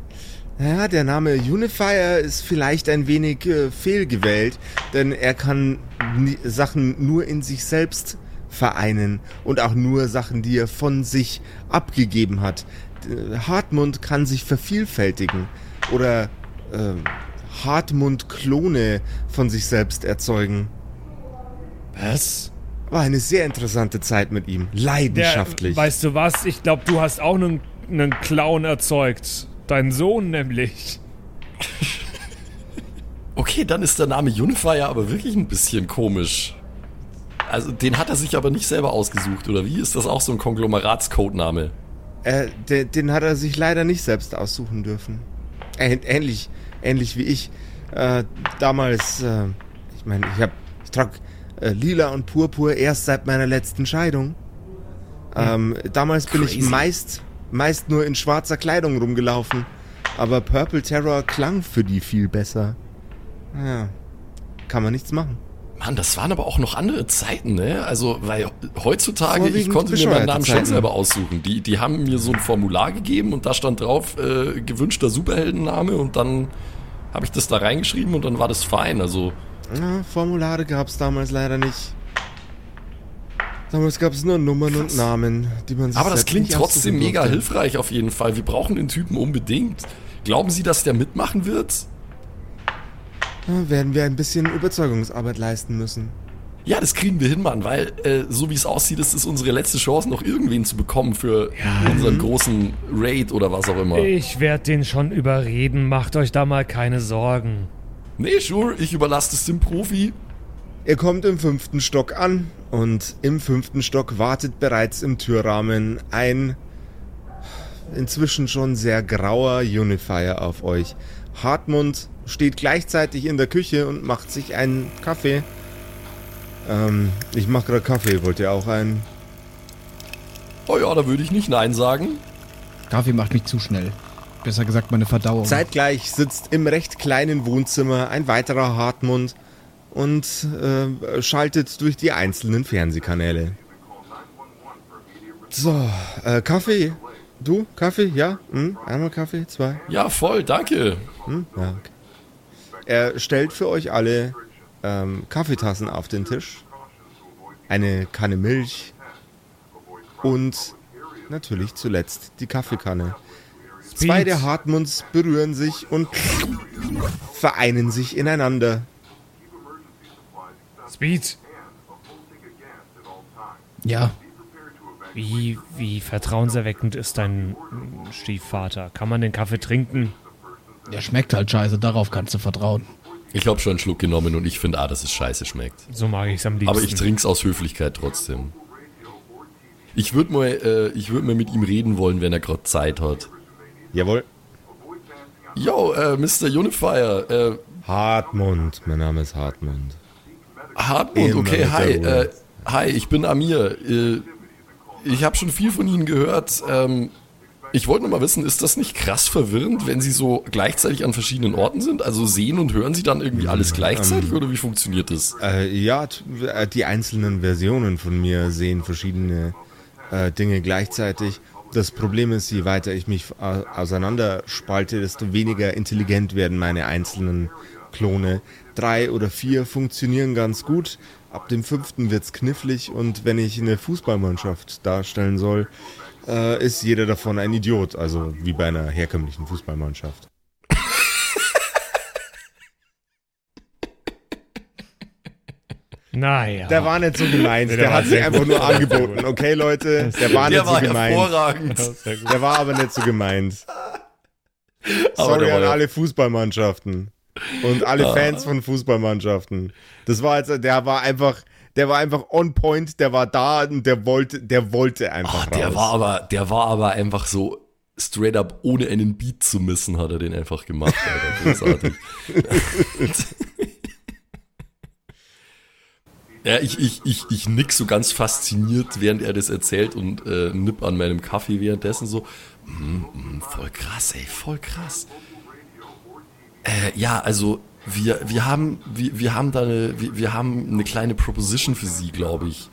Ja, der Name Unifier ist vielleicht ein wenig äh, fehlgewählt, denn er kann Sachen nur in sich selbst vereinen und auch nur Sachen, die er von sich abgegeben hat. D- Hartmund kann sich vervielfältigen oder ähm, Hartmund-Klone von sich selbst erzeugen. Was? War eine sehr interessante Zeit mit ihm. Der, Leidenschaftlich. weißt du was? Ich glaube, du hast auch einen, einen Clown erzeugt. Dein Sohn nämlich. [LAUGHS] Okay, dann ist der Name Unifier aber wirklich ein bisschen komisch. Also, den hat er sich aber nicht selber ausgesucht, oder wie? Ist das auch so ein Konglomeratscodename? Äh, de, den hat er sich leider nicht selbst aussuchen dürfen. Äh, ähnlich, ähnlich wie ich. Äh, damals, äh, ich meine, ich hab, ich trag äh, lila und purpur erst seit meiner letzten Scheidung. Ähm, damals bin ich meist, meist nur in schwarzer Kleidung rumgelaufen. Aber Purple Terror klang für die viel besser. Ja, kann man nichts machen. Mann, das waren aber auch noch andere Zeiten, ne? Also, weil heutzutage, ich konnte mir meinen Namen schon selber aussuchen. Die, die haben mir so ein Formular gegeben und da stand drauf, äh, gewünschter Superheldenname und dann habe ich das da reingeschrieben und dann war das fein. Also, Ja, Formulare gab's damals leider nicht. Damals gab es nur Nummern und Namen, die man sich Aber das klingt trotzdem mega hilfreich auf jeden Fall. Wir brauchen den Typen unbedingt. Glauben Sie, dass der mitmachen wird? Ja, werden wir ein bisschen Überzeugungsarbeit leisten müssen. Ja, das kriegen wir hin, Mann, weil äh, so wie es aussieht, ist es unsere letzte Chance, noch irgendwen zu bekommen für unseren großen Raid oder was auch immer. Ich werde den schon überreden, macht euch da mal keine Sorgen. Nee, sure, ich überlasse es dem Profi. Ihr kommt im fünften Stock an und im fünften Stock wartet bereits im Türrahmen ein inzwischen schon sehr grauer Unifier auf euch. Hartmund steht gleichzeitig in der Küche und macht sich einen Kaffee. Ähm, ich mach gerade Kaffee, wollt ihr auch einen? Oh ja, da würde ich nicht Nein sagen. Kaffee macht mich zu schnell. Besser gesagt meine Verdauung. Zeitgleich sitzt im recht kleinen Wohnzimmer ein weiterer Hartmund und äh, schaltet durch die einzelnen Fernsehkanäle. So, äh, Kaffee. Du? Kaffee? Ja? Hm? Einmal Kaffee? Zwei? Ja, voll, danke. Hm? Ja, okay. Er stellt für euch alle ähm, Kaffeetassen auf den Tisch, eine Kanne Milch und natürlich zuletzt die Kaffeekanne. Zwei der Hartmunds berühren sich und vereinen sich ineinander. Speed, Ja, wie, wie vertrauenserweckend ist dein Stiefvater? Kann man den Kaffee trinken? Der schmeckt halt scheiße, darauf kannst du vertrauen. Ich habe schon einen Schluck genommen und ich finde, ah, dass es scheiße schmeckt. So mag ich es am liebsten. Aber ich trinke es aus Höflichkeit trotzdem. Ich würde mal, äh, ich würd mal mit ihm reden wollen, wenn er gerade Zeit hat. Jawohl. Yo, äh, Mr. Unifier, äh, Hartmund, mein Name ist Hartmund. Hartmut, Immer okay, hi, äh, hi, ich bin Amir. Äh, ich habe schon viel von Ihnen gehört. Ähm, ich wollte nur mal wissen, ist das nicht krass verwirrend, wenn Sie so gleichzeitig an verschiedenen Orten sind? Also sehen und hören Sie dann irgendwie alles gleichzeitig oder wie funktioniert das? Äh, ja, äh, die einzelnen Versionen von mir sehen verschiedene äh, Dinge gleichzeitig. Das Problem ist, je weiter ich mich äh, auseinanderspalte, desto weniger intelligent werden meine einzelnen Klone. Drei oder vier funktionieren ganz gut. Ab dem fünften wird's knifflig und wenn ich eine Fußballmannschaft darstellen soll, äh, ist jeder davon ein Idiot. Also wie bei einer herkömmlichen Fußballmannschaft. naja. Der war nicht so gemeint. Der Der, war hat sich einfach gut. nur angeboten. Okay, Leute, der war nicht Der war so gemeint. hervorragend. Der war aber nicht so gemeint. Sorry der war an alle Fußballmannschaften. Und alle Ah. Fans von Fußballmannschaften. Das war jetzt, der war einfach, der war einfach on point, der war da und der wollte, der wollte einfach Ach, der raus. war aber, der war aber einfach so straight up, ohne einen Beat zu missen, hat er den einfach gemacht, Alter. [LAUGHS] Großartig. ja, ich, ich, ich, ich nick so ganz fasziniert, während er das erzählt und äh, nipp an meinem Kaffee währenddessen so. Mm, mm, voll krass, ey, voll krass. Äh, ja, also wir, wir haben, wir, wir haben da eine, wir, wir haben eine kleine Proposition für Sie, glaube ich.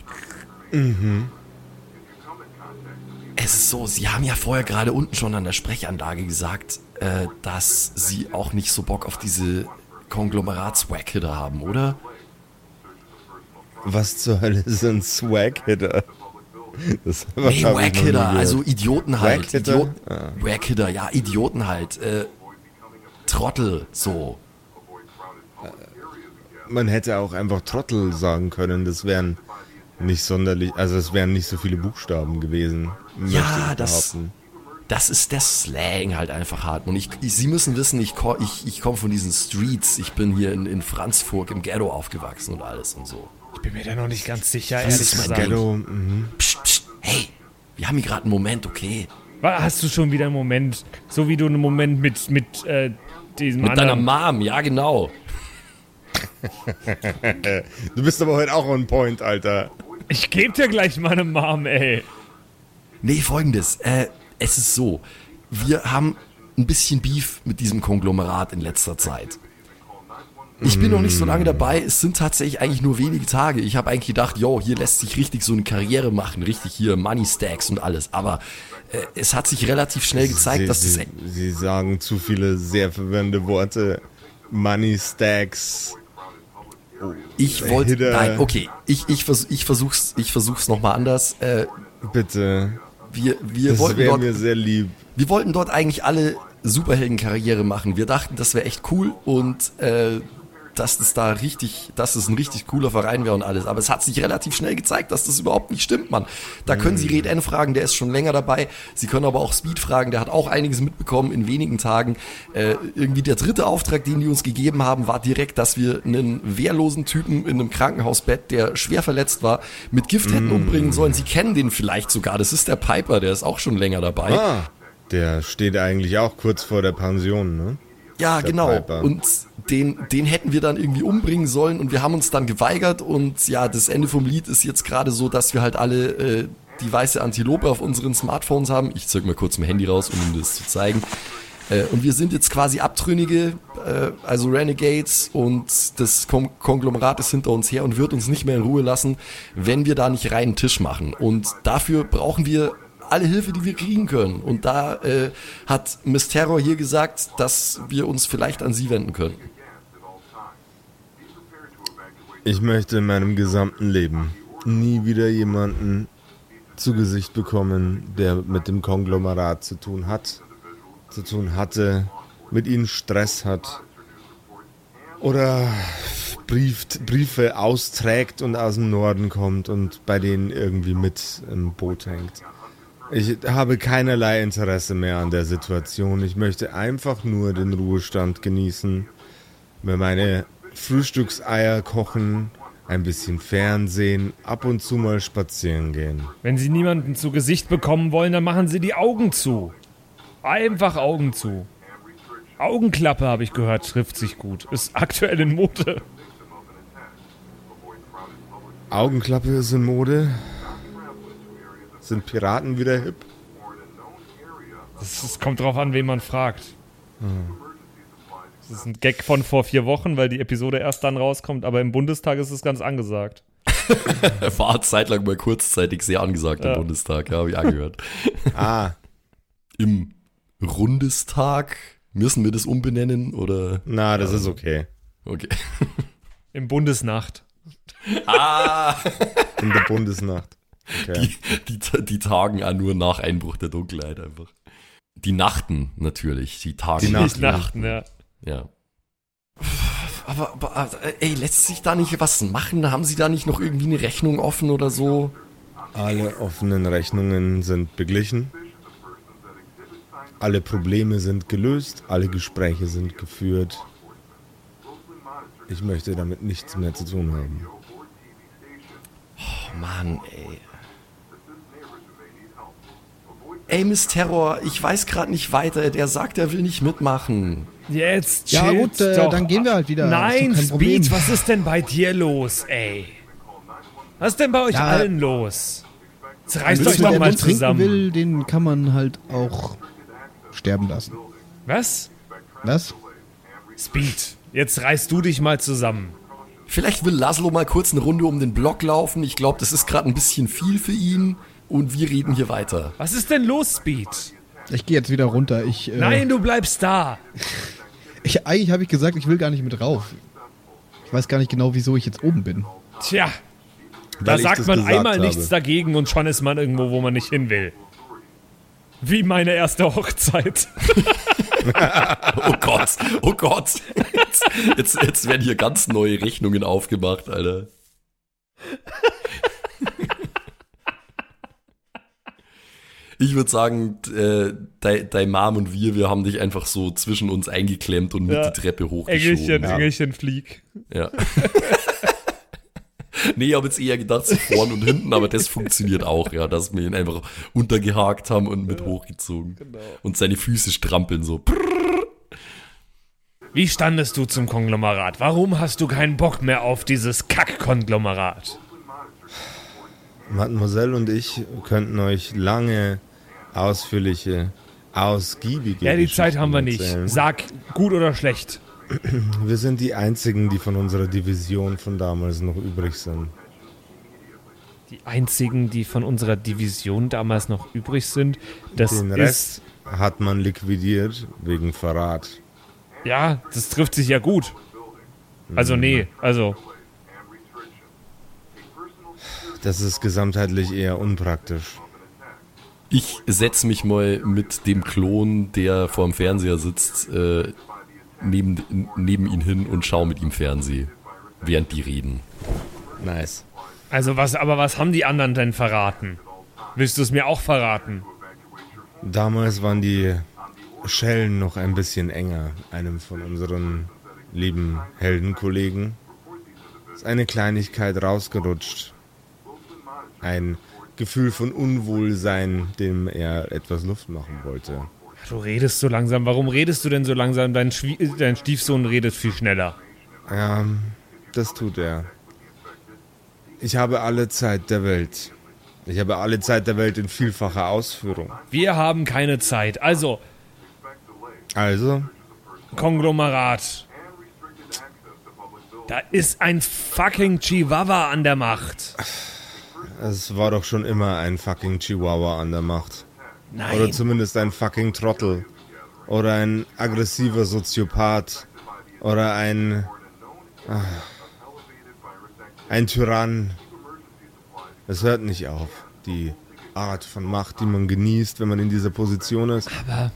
Es ist so, Sie haben ja vorher gerade unten schon an der Sprechanlage gesagt, äh, dass Sie auch nicht so Bock auf diese Konglomeratswack-Hitter haben, oder? Was zur Hölle sind Swag-Hitter? Das Nee, Wack-Hitter, also Idioten halt. Wack-Hitter? Idiot Ah. Wack-Hitter, ja, Idioten halt. Äh, Trottel, so. Man hätte auch einfach Trottel sagen können, das wären nicht sonderlich, also es wären nicht so viele Buchstaben gewesen. möchte Ja, das, das ist der Slang halt einfach hart. Und ich, ich, Sie müssen wissen, ich, ich, ich komme von diesen Streets. Ich bin hier in, in Franzburg im Ghetto aufgewachsen und alles und so. Ich bin mir da noch nicht ganz sicher, Das ehrlich ist mein gesagt. Ghetto, mhm. Psst, psst, hey, wir haben hier gerade einen Moment, okay? Hast du schon wieder einen Moment, so wie du einen Moment mit, mit äh, diesem Mit deiner anderen... Mom, ja genau. [LAUGHS] Du bist aber heute auch on point, Alter. Ich geb dir gleich meine Mom, ey. Nee, folgendes. Äh, es ist so, wir haben ein bisschen Beef mit diesem Konglomerat in letzter Zeit. Ich bin noch nicht so lange dabei, es sind tatsächlich eigentlich nur wenige Tage. Ich habe eigentlich gedacht, yo, hier lässt sich richtig so eine Karriere machen, richtig hier Money Stacks und alles. Aber äh, es hat sich relativ schnell gezeigt, Sie, dass das Sie, Sie sagen zu viele sehr verwirrende Worte. Money Stacks. Ich wollte, Hitter. nein, okay, ich, ich, vers, ich versuch's, ich versuch's nochmal anders. Äh, Bitte. wir, wir Das wollten wäre dort, mir sehr lieb. wir wollten dort eigentlich alle Superheldenkarriere machen. Wir dachten, das wäre echt cool und äh, dass das da richtig, dass das ein richtig cooler Verein wäre und alles. Aber es hat sich relativ schnell gezeigt, dass das überhaupt nicht stimmt, Mann. Da können Sie Red N fragen, der ist schon länger dabei. Sie können aber auch Speed fragen, der hat auch einiges mitbekommen in wenigen Tagen. Äh, irgendwie der dritte Auftrag, den die uns gegeben haben, war direkt, dass wir einen wehrlosen Typen in einem Krankenhausbett, der schwer verletzt war, mit Gift hätten umbringen sollen. Sie kennen den vielleicht sogar. Das ist der Piper, der ist auch schon länger dabei. Ah, der steht eigentlich auch kurz vor der Pension, ne? Ja, Der genau. Piper. Und den, den hätten wir dann irgendwie umbringen sollen und wir haben uns dann geweigert und ja, das Ende vom Lied ist jetzt gerade so, dass wir halt alle äh, die weiße Antilope auf unseren Smartphones haben. Ich zeig mal kurz mein Handy raus, um Ihnen das zu zeigen. Äh, und wir sind jetzt quasi Abtrünnige, äh, also Renegades und das Kon Konglomerat ist hinter uns her und wird uns nicht mehr in Ruhe lassen, wenn wir da nicht reinen Tisch machen. Und dafür brauchen wir alle Hilfe, die wir kriegen können. Und da äh, hat Miss Terror hier gesagt, dass wir uns vielleicht an sie wenden können. Ich möchte in meinem gesamten Leben nie wieder jemanden zu Gesicht bekommen, der mit dem Konglomerat zu tun hat, zu tun hatte, mit ihnen Stress hat oder Brief, Briefe austrägt und aus dem Norden kommt und bei denen irgendwie mit im Boot hängt. Ich habe keinerlei Interesse mehr an der Situation. Ich möchte einfach nur den Ruhestand genießen, mir meine Frühstückseier kochen, ein bisschen Fernsehen, ab und zu mal spazieren gehen. Wenn Sie niemanden zu Gesicht bekommen wollen, dann machen Sie die Augen zu. Einfach Augen zu. Augenklappe, habe ich gehört, trifft sich gut. Ist aktuell in Mode. Augenklappe ist in Mode. Sind Piraten wieder hip? Das kommt drauf an, wen man fragt. Das ist ein Gag von vor vier Wochen, weil die Episode erst dann rauskommt, aber im Bundestag ist es ganz angesagt. Er [LAUGHS] war zeitlang mal kurzzeitig sehr angesagt Ja. im Bundestag, ja, habe ich angehört. [LAUGHS] Ah, Im Rundestag müssen wir das umbenennen oder? na, das ist okay. Okay. Im Bundesnacht. [LAUGHS] Ah, In der Bundesnacht. Okay. die, die, die tagen auch nur nach Einbruch der Dunkelheit einfach. Die Nachten natürlich, die Tagen. Die Nicht Nachten. Nachten, ja. Ja. Aber, aber ey, lässt sich da nicht was machen? Haben Sie da nicht noch irgendwie eine Rechnung offen oder so? Alle offenen Rechnungen sind beglichen. Alle Probleme sind gelöst. Alle Gespräche sind geführt. Ich möchte damit nichts mehr zu tun haben. Oh Mann, ey. Ey, Miss Terror, ich weiß gerade nicht weiter. Der sagt, er will nicht mitmachen. Jetzt Ja, chillt's gut, äh, doch. dann gehen wir halt wieder. Nein. Speed, was ist denn bei dir los, ey? Was ist denn bei euch Ja, allen los? Jetzt reißt Wer euch doch mal zusammen. will, den kann man halt auch sterben lassen. Was? Was? Speed, jetzt reißt du dich mal zusammen. Vielleicht will Laszlo mal kurz eine Runde um den Block laufen. Ich glaube, das ist gerade ein bisschen viel für ihn. Und wir reden hier weiter. Was ist denn los, Speed? Ich gehe jetzt wieder runter. Ich, äh, Nein, du bleibst da. Ich, eigentlich habe ich gesagt, ich will gar nicht mit rauf. Ich weiß gar nicht genau, wieso ich jetzt oben bin. Tja, da sagt man einmal habe. nichts dagegen und schon ist man irgendwo, wo man nicht hin will. Wie meine erste [LAUGHS] Hochzeit. [LAUGHS] Oh Gott, oh Gott. Jetzt, jetzt, jetzt werden hier ganz neue Rechnungen aufgemacht, Alter. Ich würde sagen, äh, dein, dein Mom und wir, wir haben dich einfach so zwischen uns eingeklemmt und mit Ja. die Treppe hochgeschoben. Engelchen, ja. Engelchen, flieg. Ja. [LAUGHS] nee, ich habe jetzt eher gedacht, so vorn und hinten, aber das funktioniert auch, ja, dass wir ihn einfach untergehakt haben und mit hochgezogen. Und seine Füße strampeln so. Wie standest du zum Konglomerat? Warum hast du keinen Bock mehr auf dieses Kack-Konglomerat? Mademoiselle und ich könnten euch lange, ausführliche, ausgiebige. Ja, die Zeit haben wir nicht. erzählen. Sag, gut oder schlecht? Wir sind die einzigen, die von unserer Division von damals noch übrig sind. Die einzigen, die von unserer Division damals noch übrig sind, das Den. Rest hat man liquidiert wegen Verrat. Ja, das trifft sich ja gut. Also nee, also Das ist gesamtheitlich eher unpraktisch. Ich setze mich mal mit dem Klon, der vorm Fernseher sitzt, äh, neben, neben ihn hin und schaue mit ihm Fernseh, während die reden. Nice. Also was, aber was haben die anderen denn verraten? Willst du es mir auch verraten? Damals waren die Schellen noch ein bisschen enger. Einem von unseren lieben Heldenkollegen ist eine Kleinigkeit rausgerutscht. Ein Gefühl von Unwohlsein, dem er etwas Luft machen wollte. Du redest so langsam. Warum redest du denn so langsam? Dein, Schwie dein Stiefsohn redet viel schneller. Ja, das tut er. Ich habe alle Zeit der Welt. Ich habe alle Zeit der Welt in vielfacher Ausführung. Wir haben keine Zeit. Also, Also, Konglomerat. Da ist ein fucking Chihuahua an der Macht. Es war doch schon immer ein fucking Chihuahua an der Macht. Nein. Oder zumindest ein fucking Trottel. Oder ein aggressiver Soziopath. Oder ein. ah, ein Tyrann. Es hört nicht auf. Die Art von Macht, die man genießt, wenn man in dieser Position ist,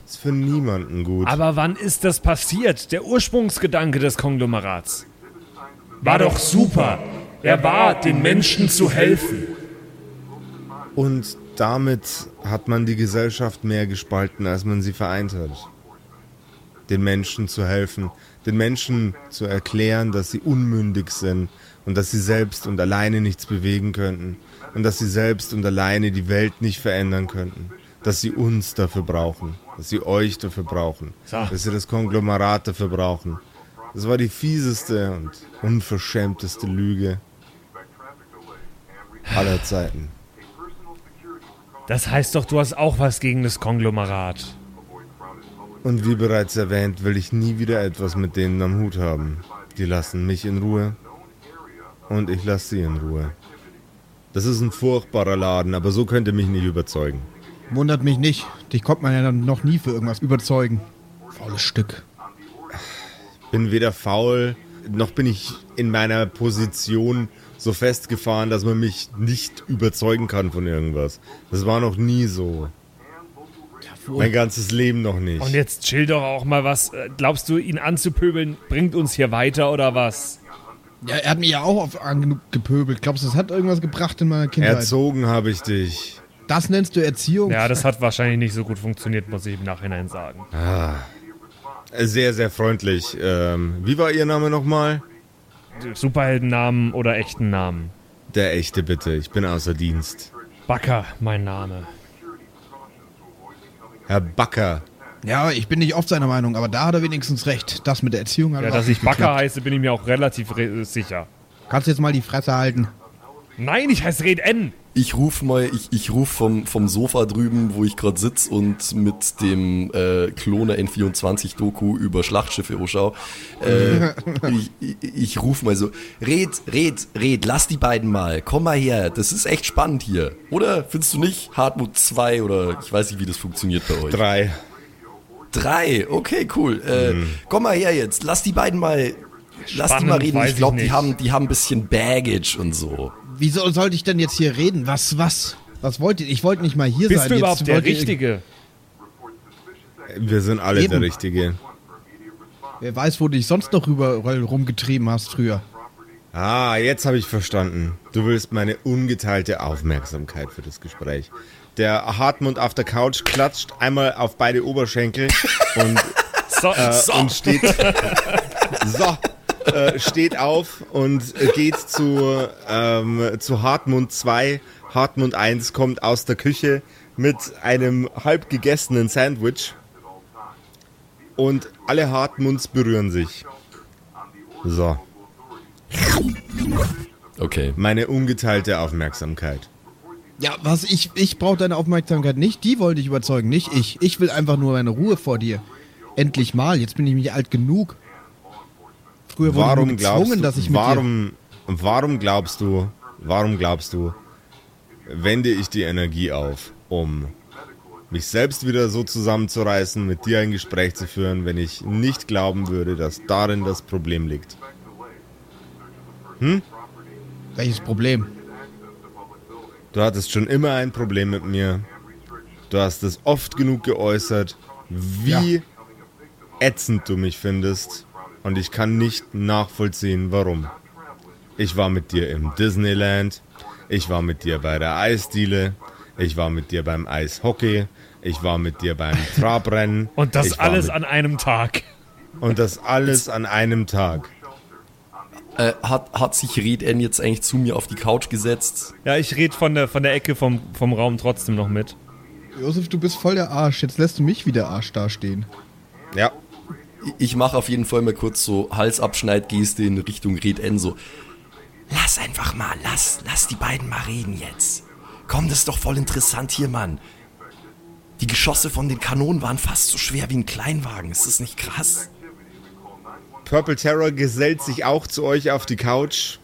ist für niemanden gut. Aber wann ist das passiert? Der Ursprungsgedanke des Konglomerats. War doch super. Er war, den Menschen zu helfen. Und damit hat man die Gesellschaft mehr gespalten, als man sie vereint hat. Den Menschen zu helfen, den Menschen zu erklären, dass sie unmündig sind und dass sie selbst und alleine nichts bewegen könnten und dass sie selbst und alleine die Welt nicht verändern könnten, dass sie uns dafür brauchen, dass sie euch dafür brauchen, So. dass sie das Konglomerat dafür brauchen. Das war die fieseste und unverschämteste Lüge aller Zeiten. Das heißt doch, du hast auch was gegen das Konglomerat. Und wie bereits erwähnt, will ich nie wieder etwas mit denen am Hut haben. Die lassen mich in Ruhe. Und ich lasse sie in Ruhe. Das ist ein furchtbarer Laden, aber so könnt ihr mich nicht überzeugen. Wundert mich nicht. Dich konnte man ja dann noch nie für irgendwas überzeugen. Faules Stück. Bin weder faul, noch bin ich in meiner Position so festgefahren, dass man mich nicht überzeugen kann von irgendwas. Das war noch nie so. Mein ganzes Leben noch nicht. Und jetzt chill doch auch mal was. Äh, Glaubst du, ihn anzupöbeln bringt uns hier weiter oder was? Ja, er hat mich ja auch auf angepöbelt. Glaubst du, das hat irgendwas gebracht in meiner Kindheit? Erzogen habe ich dich. das nennst du Erziehung? Ja, das hat wahrscheinlich nicht so gut funktioniert, muss ich im Nachhinein sagen. Sehr, sehr freundlich. Ähm, wie war Ihr Name nochmal? Superheldennamen oder echten Namen? Der echte bitte, ich bin außer Dienst. Backer, mein Name. Herr Backer. Ja, ich bin nicht oft seiner Meinung, aber da hat er wenigstens recht. Das mit der Erziehung hat Ja, dass ich Backer geklappt. heiße, bin ich mir auch relativ re sicher. Kannst du jetzt mal die Fresse halten? Nein, ich heiße Red N. Ich ruf mal, ich, ich ruf vom, vom Sofa drüben, wo ich gerade sitz und mit dem äh, Klone N24-Doku über Schlachtschiffe schau. Äh, ich, [LAUGHS] ich, ich ruf mal so, red, red, red, lass die beiden mal, komm mal her, das ist echt spannend hier. Oder findest du nicht? Hartmut 2 oder ich weiß nicht, wie das funktioniert bei euch. Drei. Drei, okay, cool. Äh, Komm mal her jetzt, lass die beiden mal, lass die mal Spannend, reden. Ich glaube, die haben, die haben ein bisschen Baggage und so. Wieso sollte ich denn jetzt hier reden? Was, was? Was wollt ihr? Ich wollte nicht mal hier Bist sein. du Jetzt überhaupt der wollt ihr- Richtige? Wir sind alle Eben. der Richtige. Wer weiß, wo du dich sonst noch überall rumgetrieben hast früher. Ah, jetzt habe ich verstanden. Du willst meine ungeteilte Aufmerksamkeit für das Gespräch. Der Hartmund auf der Couch klatscht einmal auf beide Oberschenkel und, [LAUGHS] So, äh, und steht, [LAUGHS] so, äh, steht auf und geht zu, ähm, zu Hartmund 2. Hartmund 1 kommt aus der Küche mit einem halb gegessenen Sandwich und alle Hartmunds berühren sich. So. Okay. Meine ungeteilte Aufmerksamkeit. Ja, was? Ich, ich brauche deine Aufmerksamkeit nicht. Die wollte ich überzeugen, nicht ich. Ich will einfach nur meine Ruhe vor dir. Endlich mal. Jetzt bin ich nicht alt genug. Früher wurde Warum ich gezwungen, du, dass ich mit warum, warum glaubst du, warum glaubst du, wende ich die Energie auf, um mich selbst wieder so zusammenzureißen, mit dir ein Gespräch zu führen, wenn ich nicht glauben würde, dass darin das Problem liegt? Welches Problem? Du hattest schon immer ein Problem mit mir. Du hast es oft genug geäußert, wie ätzend du mich findest. Und ich kann nicht nachvollziehen, warum. Ich war mit dir im Disneyland. Ich war mit dir bei der Eisdiele. Ich war mit dir beim Eishockey. Ich war mit dir beim [LAUGHS] Trabrennen. Und das alles an einem Tag. Und das alles an einem Tag. Äh, hat, hat sich Red N jetzt eigentlich zu mir auf die Couch gesetzt? Ja, ich rede von der, von der Ecke vom, vom Raum trotzdem noch mit. Josef, du bist voll der Arsch. Jetzt lässt du mich wie der Arsch dastehen. Ja. Ich mache auf jeden Fall mal kurz so Halsabschneidgeste in Richtung Red N so. Lass einfach mal, lass, lass die beiden mal reden jetzt. Komm, das ist doch voll interessant hier, Mann. Die Geschosse von den Kanonen waren fast so schwer wie ein Kleinwagen. Ist das nicht krass? Purple Terror gesellt sich auch zu euch auf die Couch,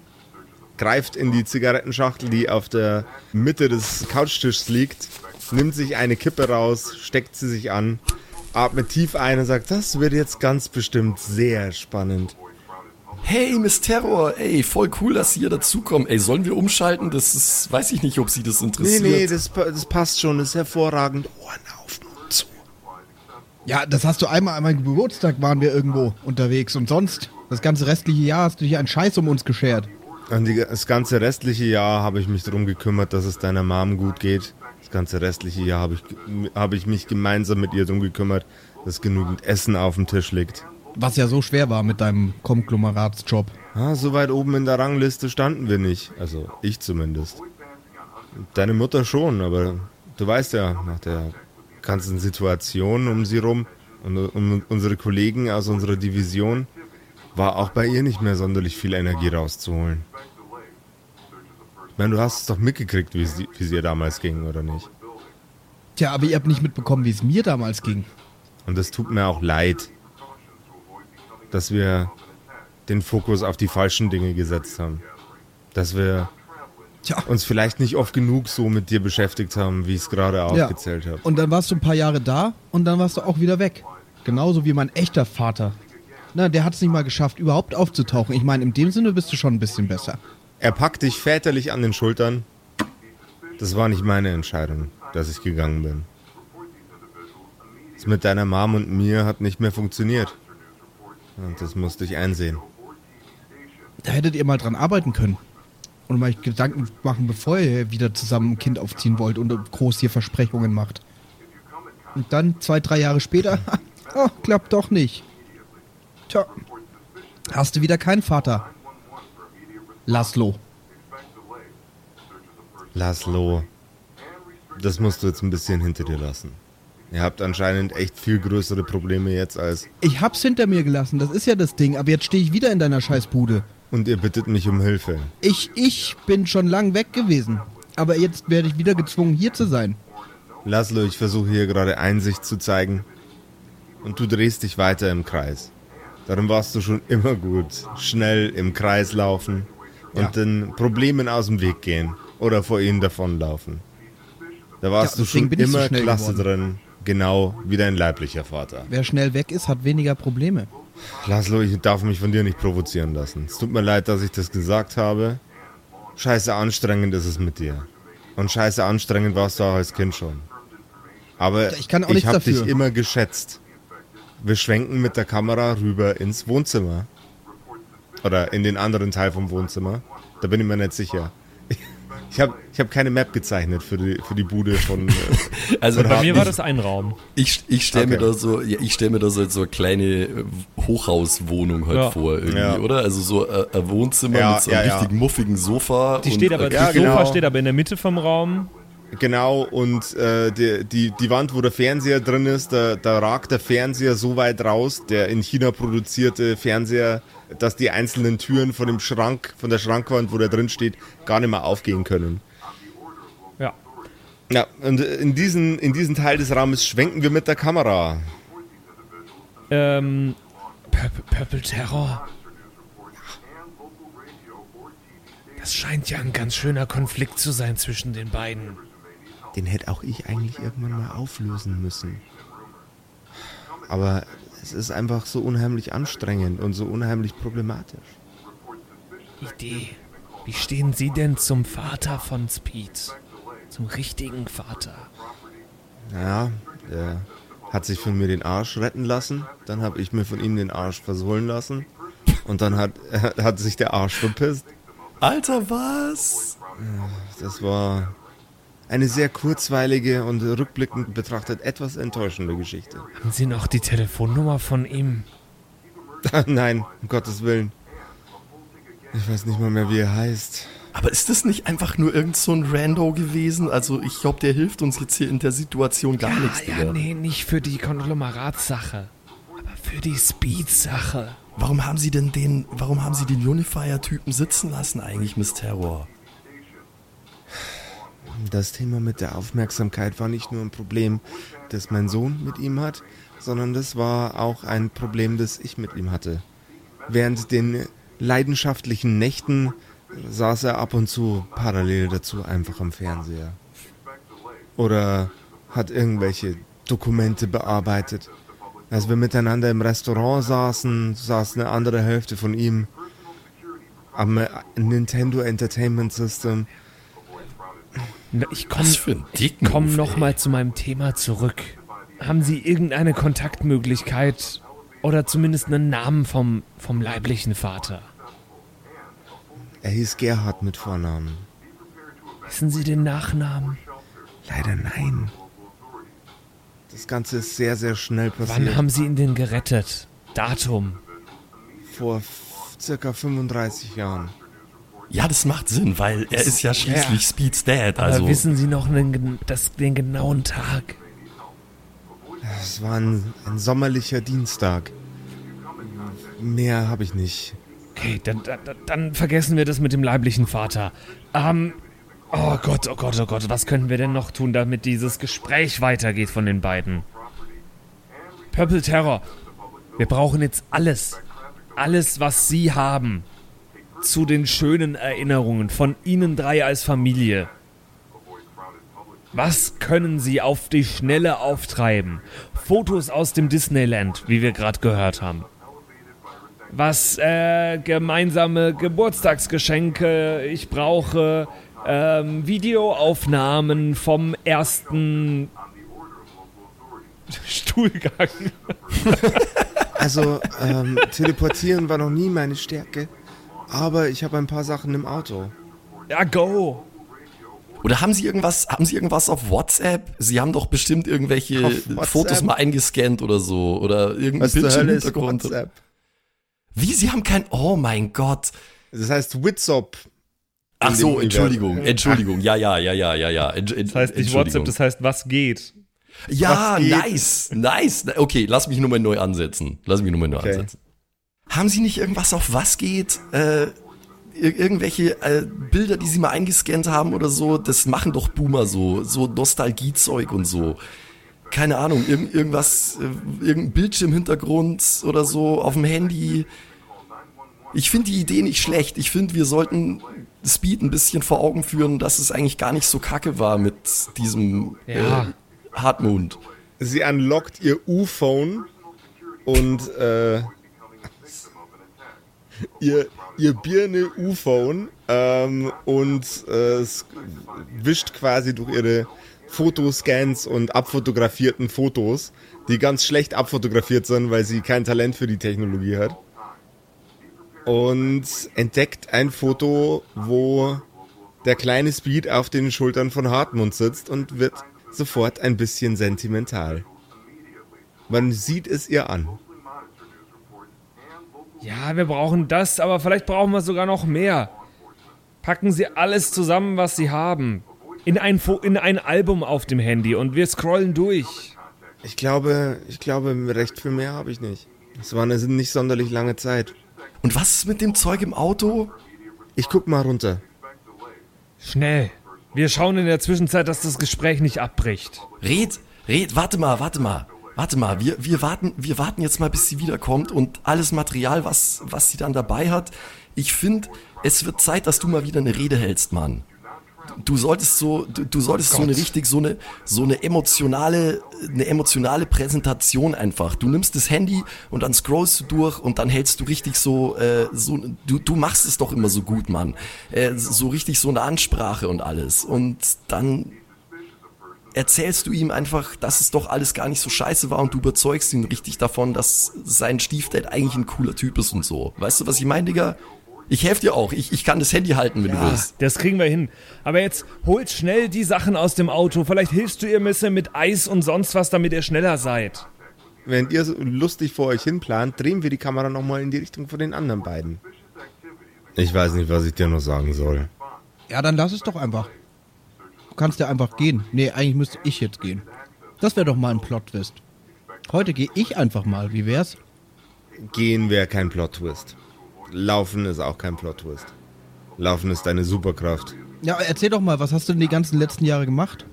greift in die Zigarettenschachtel, die auf der Mitte des Couchtischs liegt, nimmt sich eine Kippe raus, steckt sie sich an, atmet tief ein und sagt, das wird jetzt ganz bestimmt sehr spannend. Hey, Miss Terror, ey, voll cool, dass Sie hier dazukommen. Ey, sollen wir umschalten? Das ist, weiß ich nicht, ob Sie das Nee, interessiert. nee, das, pa- das passt schon, das ist hervorragend. Ohren auf, Mund zu. Ja, das hast du einmal an meinem Geburtstag waren wir irgendwo unterwegs und sonst. Das ganze restliche Jahr hast du dich einen Scheiß um uns geschert. Und die, das ganze restliche Jahr habe ich mich darum gekümmert, dass es deiner Mom gut geht. Das ganze restliche Jahr habe ich, habe ich mich gemeinsam mit ihr darum gekümmert, dass genügend Essen auf dem Tisch liegt. Was ja so schwer war mit deinem Konglomeratsjob. Ah, so weit oben in der Rangliste standen wir nicht. Also ich zumindest. Deine Mutter schon, aber du weißt ja, nach der ganzen Situation um sie rum und um unsere Kollegen aus unserer Division war auch bei ihr nicht mehr sonderlich viel Energie rauszuholen. Ich meine, du hast es doch mitgekriegt, wie es, ihr damals ging, oder nicht? Tja, aber ihr habt nicht mitbekommen, wie es mir damals ging. Und es tut mir auch leid, dass wir den Fokus auf die falschen Dinge gesetzt haben. Dass wir Tja. uns vielleicht nicht oft genug so mit dir beschäftigt haben, wie ich es gerade Ja. aufgezählt habe. Und dann warst du ein paar Jahre da und dann warst du auch wieder weg. Genauso wie mein echter Vater. Na, der hat es nicht mal geschafft, überhaupt aufzutauchen. Ich meine, in dem Sinne bist du schon ein bisschen besser. Er packt dich väterlich an den Schultern. Das war nicht meine Entscheidung, dass ich gegangen bin. Das mit deiner Mom und mir hat nicht mehr funktioniert. Und das musste ich einsehen. Da hättet ihr mal dran arbeiten können. Und mal Gedanken machen, bevor ihr wieder zusammen ein Kind aufziehen wollt und groß hier Versprechungen macht. Und dann, zwei, drei Jahre später, [LAUGHS] oh, klappt doch nicht. Tja, hast du wieder keinen Vater. Laszlo. Laszlo, das musst du jetzt ein bisschen hinter dir lassen. Ihr habt anscheinend echt viel größere Probleme jetzt als. Ich hab's hinter mir gelassen, das ist ja das Ding, aber jetzt stehe ich wieder in deiner Scheißbude. Und ihr bittet mich um Hilfe. Ich, ich bin schon lang weg gewesen. Aber jetzt werde ich wieder gezwungen, hier zu sein. Laszlo, ich versuche hier gerade Einsicht zu zeigen. Und du drehst dich weiter im Kreis. Darum warst du schon immer gut. Schnell im Kreis laufen und Ja. den Problemen aus dem Weg gehen oder vor ihnen davonlaufen. Da warst Ja, du schon so immer schnell klasse geworden. drin. Genau wie dein leiblicher Vater. Wer schnell weg ist, hat weniger Probleme. Laszlo, ich darf mich von dir nicht provozieren lassen. Es tut mir leid, dass ich das gesagt habe. Scheiße anstrengend ist es mit dir. Und scheiße anstrengend warst du auch als Kind schon. Aber Ich kann auch ich habe dich immer geschätzt. Wir schwenken mit der Kamera rüber ins Wohnzimmer. Oder in den anderen Teil vom Wohnzimmer. Da bin ich mir nicht sicher. Ich habe ich hab keine Map gezeichnet für die, für die Bude von. äh, [LAUGHS] Also Oder Bei mir war das ein Raum. ich, ich stelle mir Okay. da so, ja, ich stelle mir da so, so eine kleine äh, Hochhauswohnung halt Ja. vor irgendwie, Ja. oder? Also so äh, ein Wohnzimmer Ja, mit so einem ja, ja. richtig muffigen Sofa. Die und, steht aber, Ja, das Sofa genau. steht aber in der Mitte vom Raum. Genau, und äh, die, die, die Wand, wo der Fernseher drin ist, da, da ragt der Fernseher so weit raus, der in China produzierte Fernseher, dass die einzelnen Türen von dem Schrank, von der Schrankwand, wo der drin steht, gar nicht mehr aufgehen können. Ja. Ja, und in diesen, in diesen Teil des Raumes schwenken wir mit der Kamera. Ähm, Purple, Purple Terror. Das scheint ja ein ganz schöner Konflikt zu sein zwischen den beiden. Den hätte auch ich eigentlich irgendwann mal auflösen müssen. Aber es ist einfach so unheimlich anstrengend und so unheimlich problematisch. Idee. Wie stehen Sie denn zum Vater von Speed? Zum richtigen Vater. Naja, der hat sich von mir den Arsch retten lassen. Dann habe ich mir von ihm den Arsch versohlen lassen. Und dann hat, [LAUGHS] hat sich der Arsch verpisst. Alter, was? Das war eine sehr kurzweilige und rückblickend betrachtet etwas enttäuschende Geschichte. Haben Sie noch die Telefonnummer von ihm? [LAUGHS] Nein, um Gottes Willen. Ich weiß nicht mal mehr, wie er heißt. Aber ist das nicht einfach nur irgend so ein Rando gewesen? Also ich glaube, der hilft uns jetzt hier in der Situation gar nichts, ja, Digga. nee, nicht für die Konglomeratssache. Aber für die Speed-Sache. Warum haben sie denn den, warum haben sie den Unifier-Typen sitzen lassen eigentlich, Miss Terror? Das Thema mit der Aufmerksamkeit war nicht nur ein Problem, das mein Sohn mit ihm hat, sondern das war auch ein Problem, das ich mit ihm hatte. Während den leidenschaftlichen Nächten saß er ab und zu parallel dazu einfach am Fernseher. Oder hat irgendwelche Dokumente bearbeitet. Als wir miteinander im Restaurant saßen, saß eine andere Hälfte von ihm am Nintendo Entertainment System. Ich komme Was für ein dicken komm Move, noch ey. mal zu meinem Thema zurück. Haben Sie irgendeine Kontaktmöglichkeit oder zumindest einen Namen vom, vom leiblichen Vater? Er hieß Gerhard mit Vornamen. Wissen Sie den Nachnamen? Leider nein. Das Ganze ist sehr, sehr schnell Wann passiert. haben Sie ihn denn gerettet? Datum. Vor circa 35 Jahren. Ja, das macht Sinn, weil er ist ja schließlich Speed's Dad, Aber also. wissen Sie noch den, gen- das, den genauen Tag? Es war ein, ein sommerlicher Dienstag. Mehr habe ich nicht. Okay, dann, dann, dann vergessen wir das mit dem leiblichen Vater. Ähm, oh Gott, oh Gott, oh Gott, was können wir denn noch tun, damit dieses Gespräch weitergeht von den beiden? Purple Terror, wir brauchen jetzt alles, alles, was Sie haben, zu den schönen Erinnerungen von Ihnen drei als Familie. Was können Sie auf die Schnelle auftreiben? Fotos aus dem Disneyland, wie wir gerade gehört haben was äh, gemeinsame Geburtstagsgeschenke ich brauche, ähm, Videoaufnahmen vom ersten [LAUGHS] Stuhlgang. Also, ähm, teleportieren war noch nie meine Stärke. Aber ich habe ein paar Sachen im Auto. Ja, go. Oder haben Sie irgendwas, haben Sie irgendwas auf WhatsApp? Sie haben doch bestimmt irgendwelche WhatsApp? Fotos mal eingescannt oder so. Oder irgendein Was Bildschirm im Hintergrund. WhatsApp? Wie, Sie haben kein, oh mein Gott. Das heißt Witsop. Ach so, Entschuldigung. Entschuldigung. Ja, ja, ja, ja, ja, ja. Ent, ent, Das heißt nicht WhatsApp, das heißt, was geht. Ja, Was geht? nice, nice. Okay, lass mich nur mal neu ansetzen. Lass mich nur mal neu Okay. ansetzen. Haben Sie nicht irgendwas auf was geht? Äh, ir irgendwelche äh, Bilder, die Sie mal eingescannt haben oder so? Das machen doch Boomer so, so Nostalgiezeug und so. Keine Ahnung, irgend, irgendwas, äh, irgendein Bildschirmhintergrund oder so auf dem Handy. Ich finde die Idee nicht schlecht. Ich finde, wir sollten Speed ein bisschen vor Augen führen, dass es eigentlich gar nicht so kacke war mit diesem Ja. äh, Hartmond. Sie unlockt ihr U-Phone und äh, ihr, ihr Birne U-Phone ähm, und äh, wischt quasi durch ihre Fotoscans und abfotografierten Fotos, die ganz schlecht abfotografiert sind, weil sie kein Talent für die Technologie hat. Und entdeckt ein Foto, wo der kleine Speed auf den Schultern von Hartmut sitzt und wird sofort ein bisschen sentimental. Man sieht es ihr an. Ja, wir brauchen das, aber vielleicht brauchen wir sogar noch mehr. Packen Sie alles zusammen, was Sie haben. In ein, Fo in ein Album auf dem Handy und wir scrollen durch. Ich glaube, ich glaube, recht viel mehr habe ich nicht. Es war eine nicht sonderlich lange Zeit. Und was ist mit dem Zeug im Auto? Ich guck mal runter. Schnell. Wir schauen in der Zwischenzeit, dass das Gespräch nicht abbricht. Red, red, warte mal, warte mal. Warte mal, wir, wir, warten, wir warten jetzt mal, bis sie wiederkommt und alles Material, was, was sie dann dabei hat. Ich finde, es wird Zeit, dass du mal wieder eine Rede hältst, Mann. Du solltest so, du, du solltest so eine richtig, so eine, so eine emotionale, eine emotionale Präsentation einfach. Du nimmst das Handy und dann scrollst du durch und dann hältst du richtig so, äh, so, du, du machst es doch immer so gut, Mann. Äh, so richtig so eine Ansprache und alles. Und dann erzählst du ihm einfach, dass es doch alles gar nicht so scheiße war und du überzeugst ihn richtig davon, dass sein Stiefdad eigentlich ein cooler Typ ist und so. Weißt du, was ich meine, Digga? Ich helfe dir auch. Ich, ich kann das Handy halten, wenn du willst. Das kriegen wir hin. Aber jetzt holt schnell die Sachen aus dem Auto. Vielleicht hilfst du ihr ein bisschen mit Eis und sonst was, damit ihr schneller seid. Während ihr so lustig vor euch hinplant, drehen wir die Kamera nochmal in die Richtung von den anderen beiden. Ich weiß nicht, was ich dir noch sagen soll. Ja, dann lass es doch einfach. Du kannst ja einfach gehen. Nee, eigentlich müsste ich jetzt gehen. Das wäre doch mal ein Plot-Twist. Heute gehe ich einfach mal. Wie wär's? Gehen wäre kein Plot-Twist. Laufen ist auch kein Plot-Twist. Laufen ist deine Superkraft. Ja, erzähl doch mal, was hast du denn die ganzen letzten Jahre gemacht?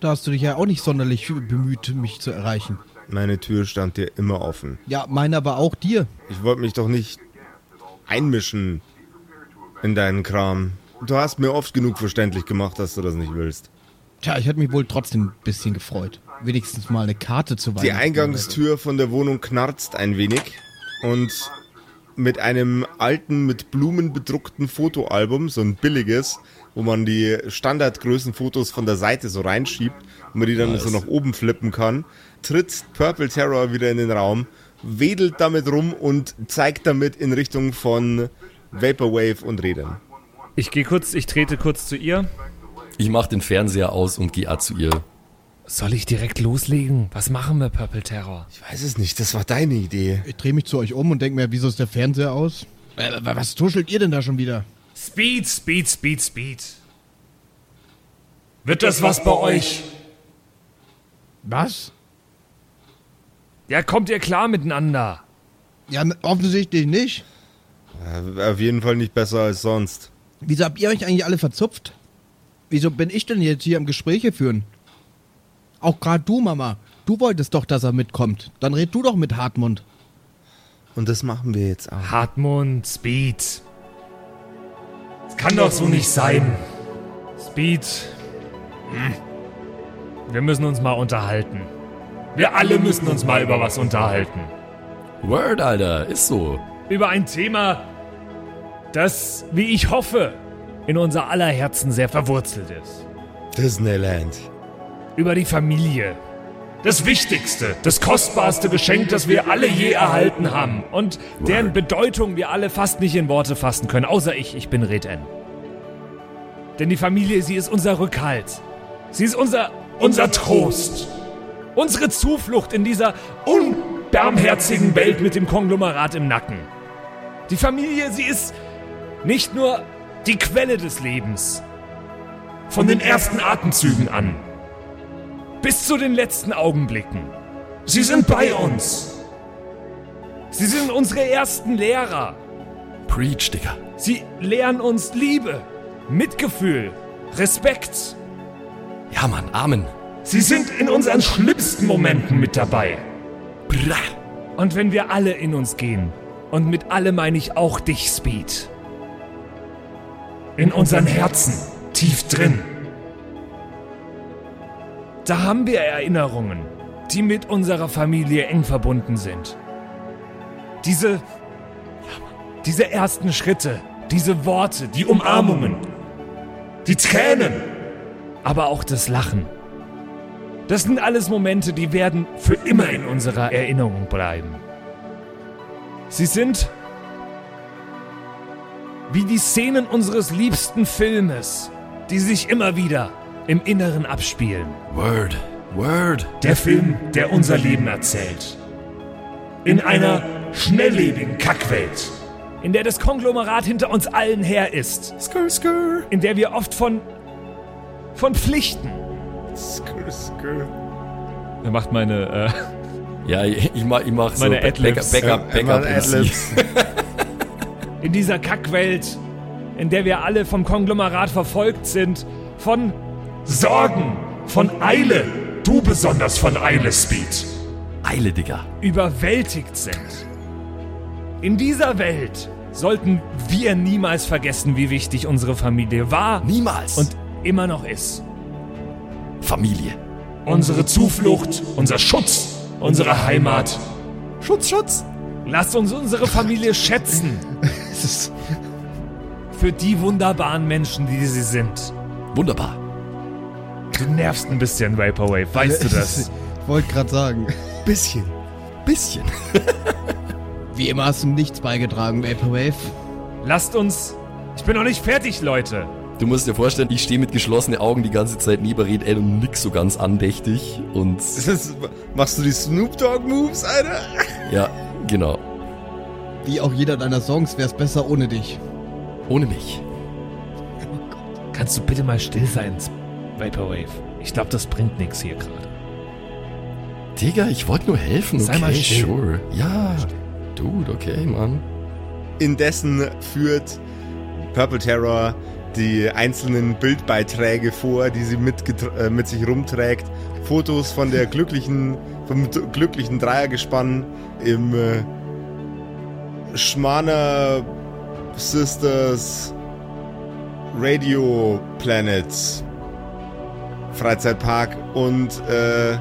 Da hast du dich ja auch nicht sonderlich bemüht, mich zu erreichen. Meine Tür stand dir immer offen. Ja, meine aber auch dir. Ich wollte mich doch nicht einmischen in deinen Kram. Du hast mir oft genug verständlich gemacht, dass du das nicht willst. Tja, ich hätte mich wohl trotzdem ein bisschen gefreut. Wenigstens mal eine Karte zu Die Weihnachten. Eingangstür von der Wohnung knarzt ein wenig und mit einem alten, mit Blumen bedruckten Fotoalbum, so ein billiges, wo man die Standardgrößenfotos von der Seite so reinschiebt und man die dann so nach oben flippen kann, tritt Purple Terror wieder in den Raum, wedelt damit rum und zeigt damit in Richtung von Vaporwave und Rädern. Ich gehe kurz, ich trete kurz zu ihr. Ich mach den Fernseher aus und gehe zu ihr. Soll ich direkt loslegen? Was machen wir, Purple Terror? Ich weiß es nicht, das war deine Idee. Ich drehe mich zu euch um und denke mir, wieso ist der Fernseher aus? Äh, was tuschelt ihr denn da schon wieder? Speed, Speed, Speed, Speed. Wird das was bei euch? Was? Ja, kommt ihr klar miteinander? Ja, offensichtlich nicht. Äh, Auf jeden Fall nicht besser als sonst. Wieso habt ihr euch eigentlich alle verzupft? Wieso bin ich denn jetzt hier am Gespräche führen? Auch gerade du, Mama. Du wolltest doch, dass er mitkommt. Dann red du doch mit Hartmund. Und das machen wir jetzt auch. Hartmund, Speed. Das kann doch so nicht sein. Speed. Hm. Wir müssen uns mal unterhalten. Wir alle müssen uns mal über was unterhalten. Word, Alter, ist so. Über ein Thema, das, wie ich hoffe, in unser aller Herzen sehr verwurzelt ist. Disneyland. Über die Familie. Das wichtigste, das kostbarste Geschenk, das wir alle je erhalten haben. Und deren Bedeutung wir alle fast nicht in Worte fassen können. Außer ich, ich bin Red N. Denn die Familie, sie ist unser Rückhalt. Sie ist unser, unser Trost. Unsere Zuflucht in dieser unbarmherzigen Welt mit dem Konglomerat im Nacken. Die Familie, sie ist nicht nur die Quelle des Lebens. Von den ersten Atemzügen an. Bis zu den letzten Augenblicken. Sie sind bei uns. Sie sind unsere ersten Lehrer. Preach, Digga. Sie lehren uns Liebe, Mitgefühl, Respekt. Ja, Mann, Amen. Sie sind in unseren schlimmsten Momenten mit dabei. Bra. Und wenn wir alle in uns gehen, und mit alle meine ich auch dich, Speed. In unseren Herzen, tief drin. Da haben wir Erinnerungen, die mit unserer Familie eng verbunden sind. Diese, diese ersten Schritte, diese Worte, die Umarmungen, die Tränen, aber auch das Lachen. Das sind alles Momente, die werden für immer in unserer Erinnerung bleiben. Sie sind wie die Szenen unseres liebsten Filmes, die sich immer wieder im Inneren abspielen. Word. Word. Der Film, der unser Leben erzählt. In einer schnelllebigen Kackwelt, in der das Konglomerat hinter uns allen her ist, Skr, skr. in der wir oft von von Pflichten. Skr, skr. Er macht meine äh, Ja, ich ich mach, ich mach so Meine Back- Adlibs. Backup, Er Backup, MC. Adlibs. [LAUGHS] in dieser Kackwelt, in der wir alle vom Konglomerat verfolgt sind, von Sorgen, von Eile, du besonders von Eile, Speed, Eile, Digga. überwältigt sind. In dieser Welt sollten wir niemals vergessen, wie wichtig unsere Familie war Niemals. und immer noch ist. Familie. Unsere Zuflucht, unser Schutz, unsere Heimat. Schutz, Schutz. Lasst uns unsere Familie schätzen. [LAUGHS] Für die wunderbaren Menschen, die sie sind. Wunderbar. Du nervst ein bisschen, Vaporwave, weißt du das? [LAUGHS] Ich wollte gerade sagen. Bisschen. Bisschen. [LAUGHS] Wie immer hast du nichts beigetragen, Vaporwave. Lasst uns... Ich bin noch nicht fertig, Leute. Du musst dir vorstellen, ich stehe mit geschlossenen Augen die ganze Zeit neben Red Ed und nix so ganz andächtig. Und Das ist, machst du die Snoop Dogg Moves, Alter? ja, genau. Wie auch jeder deiner Songs wär's besser ohne dich. Ohne mich. Kannst du bitte mal still sein, Vaporwave? Ich glaube, das bringt nichts hier gerade. Digga, ich wollte nur helfen, okay, Sei mal still. sure. Ja, Dude, okay, Mann. Indessen führt Purple Terror die einzelnen Bildbeiträge vor, die sie mit, äh, mit sich rumträgt. Fotos von der glücklichen, vom glücklichen Dreiergespann im äh, Schmaner Sisters Radio Planet Freizeitpark und äh,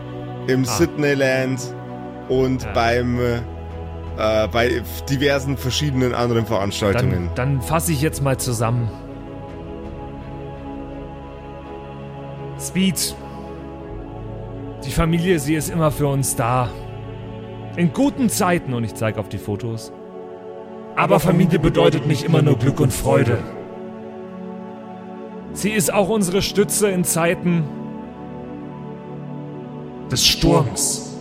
im Sydneyland und Ja. beim äh, bei diversen verschiedenen anderen Veranstaltungen. Dann, dann fasse ich jetzt mal zusammen. Speed. Die Familie, sie ist immer für uns da. In guten Zeiten, und ich zeige auf die Fotos. Aber Familie bedeutet nicht immer nur Glück und Freude. Sie ist auch unsere Stütze in Zeiten des Sturms.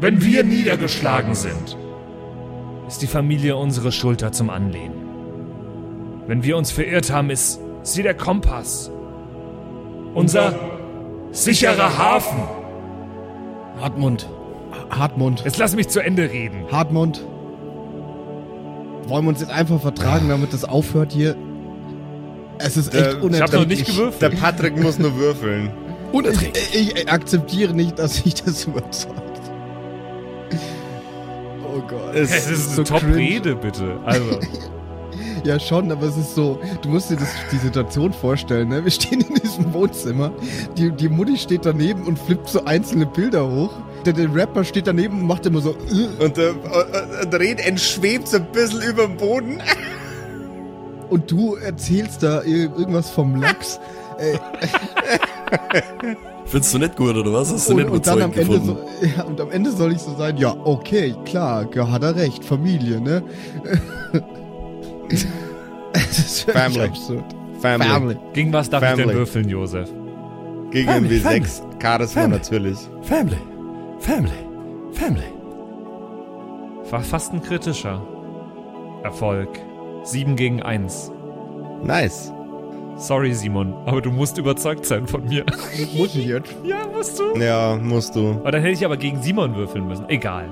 Wenn wir niedergeschlagen sind, ist die Familie unsere Schulter zum Anlehnen. Wenn wir uns verirrt haben, ist sie der Kompass. Unser sicherer Hafen. Hartmund. Hartmund. Jetzt lass mich zu Ende reden. Hartmund. Wollen wir uns jetzt einfach vertragen, damit das aufhört hier? Es ist echt Äh, ich unerträglich. Ich habe noch nicht gewürfelt. Der Patrick muss nur würfeln. Unerträglich. Ich, ich akzeptiere nicht, dass sich das [LAUGHS] überzeugt. Oh Gott. Es Es ist so eine cringe. Top-Rede, bitte. Also, [LAUGHS] Ja, schon, aber es ist so, du musst dir das, die Situation vorstellen, ne? Wir stehen in diesem Wohnzimmer, die, die Mutti steht daneben und flippt so einzelne Bilder hoch. Der, der Rapper steht daneben und macht immer so, äh, Und der, äh, der Red schwebt so ein bisschen über dem Boden. [LAUGHS] und du erzählst da ir- irgendwas vom Lachs. Äh, [LAUGHS] Findest du nicht gut, oder was? Hast du und, nicht und dann am Ende gefunden? so, [LAUGHS] ja, und am Ende soll ich so sein, ja, okay, klar, ja, hat er recht, Familie, ne? Das ist wirklich Family. absurd. Family. Family. gegen was darf ich Family. denn würfeln, Josef? Gegen den Family, W6. Charisma natürlich. Family. Family. Family. War fast ein kritischer Erfolg. 7 gegen 1. Nice. Sorry, Simon, aber du musst überzeugt sein von mir. Muss ich jetzt? ja, musst du. Ja, musst du. Aber dann hätte ich aber gegen Simon würfeln müssen. Egal.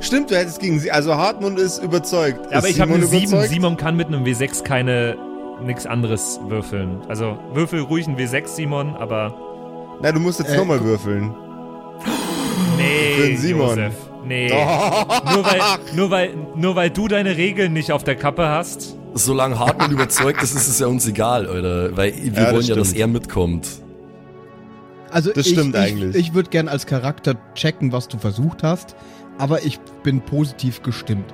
Stimmt, du hättest gegen sie. Also Hartmund ist überzeugt. Ja, aber Ist ich habe eine Simon 7. überzeugt? Simon kann mit einem W6 keine nix anderes würfeln. Also würfel ruhig ein W6, Simon, aber Na, du musst jetzt Äh, nochmal würfeln. nee, Für den Simon. Josef. Nee. [LAUGHS] Nur weil, nur, weil, nur weil du deine Regeln nicht auf der Kappe hast. Solange Hartmann überzeugt ist, ist es ja uns egal, Alter. Weil wir das wollen ja, dass stimmt. er mitkommt. Also Das ich, stimmt ich, eigentlich. Ich würde gern als Charakter checken, was du versucht hast, aber ich bin positiv gestimmt.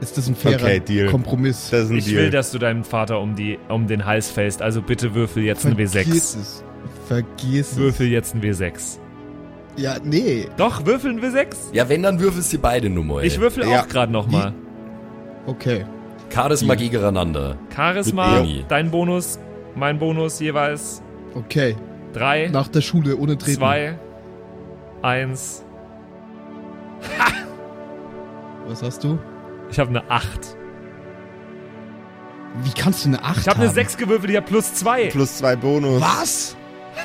Ist das ein fairer Okay, Deal. Kompromiss? Das ist ein Ich Deal. will, dass du deinem Vater um, die, um den Hals fällst. Also bitte würfel jetzt ein Vergiss W6. es. Vergiss Würfel jetzt ein W6. es. Ja, nee. Doch, würfel ein W6. Ja, wenn, dann würfelst du beide nur mal. Ich würfel Ja. auch gerade nochmal. Okay. Charisma gegeneinander. Charisma, dein Bonus, mein Bonus jeweils. Okay. Drei, Nach der Schule ohne Treten. zwei, eins. [LAUGHS] Was hast du? Ich habe eine 8. Wie kannst du eine 8 Ich habe eine haben? 6 gewürfelt, ich habe plus 2. Plus zwei Bonus. Was?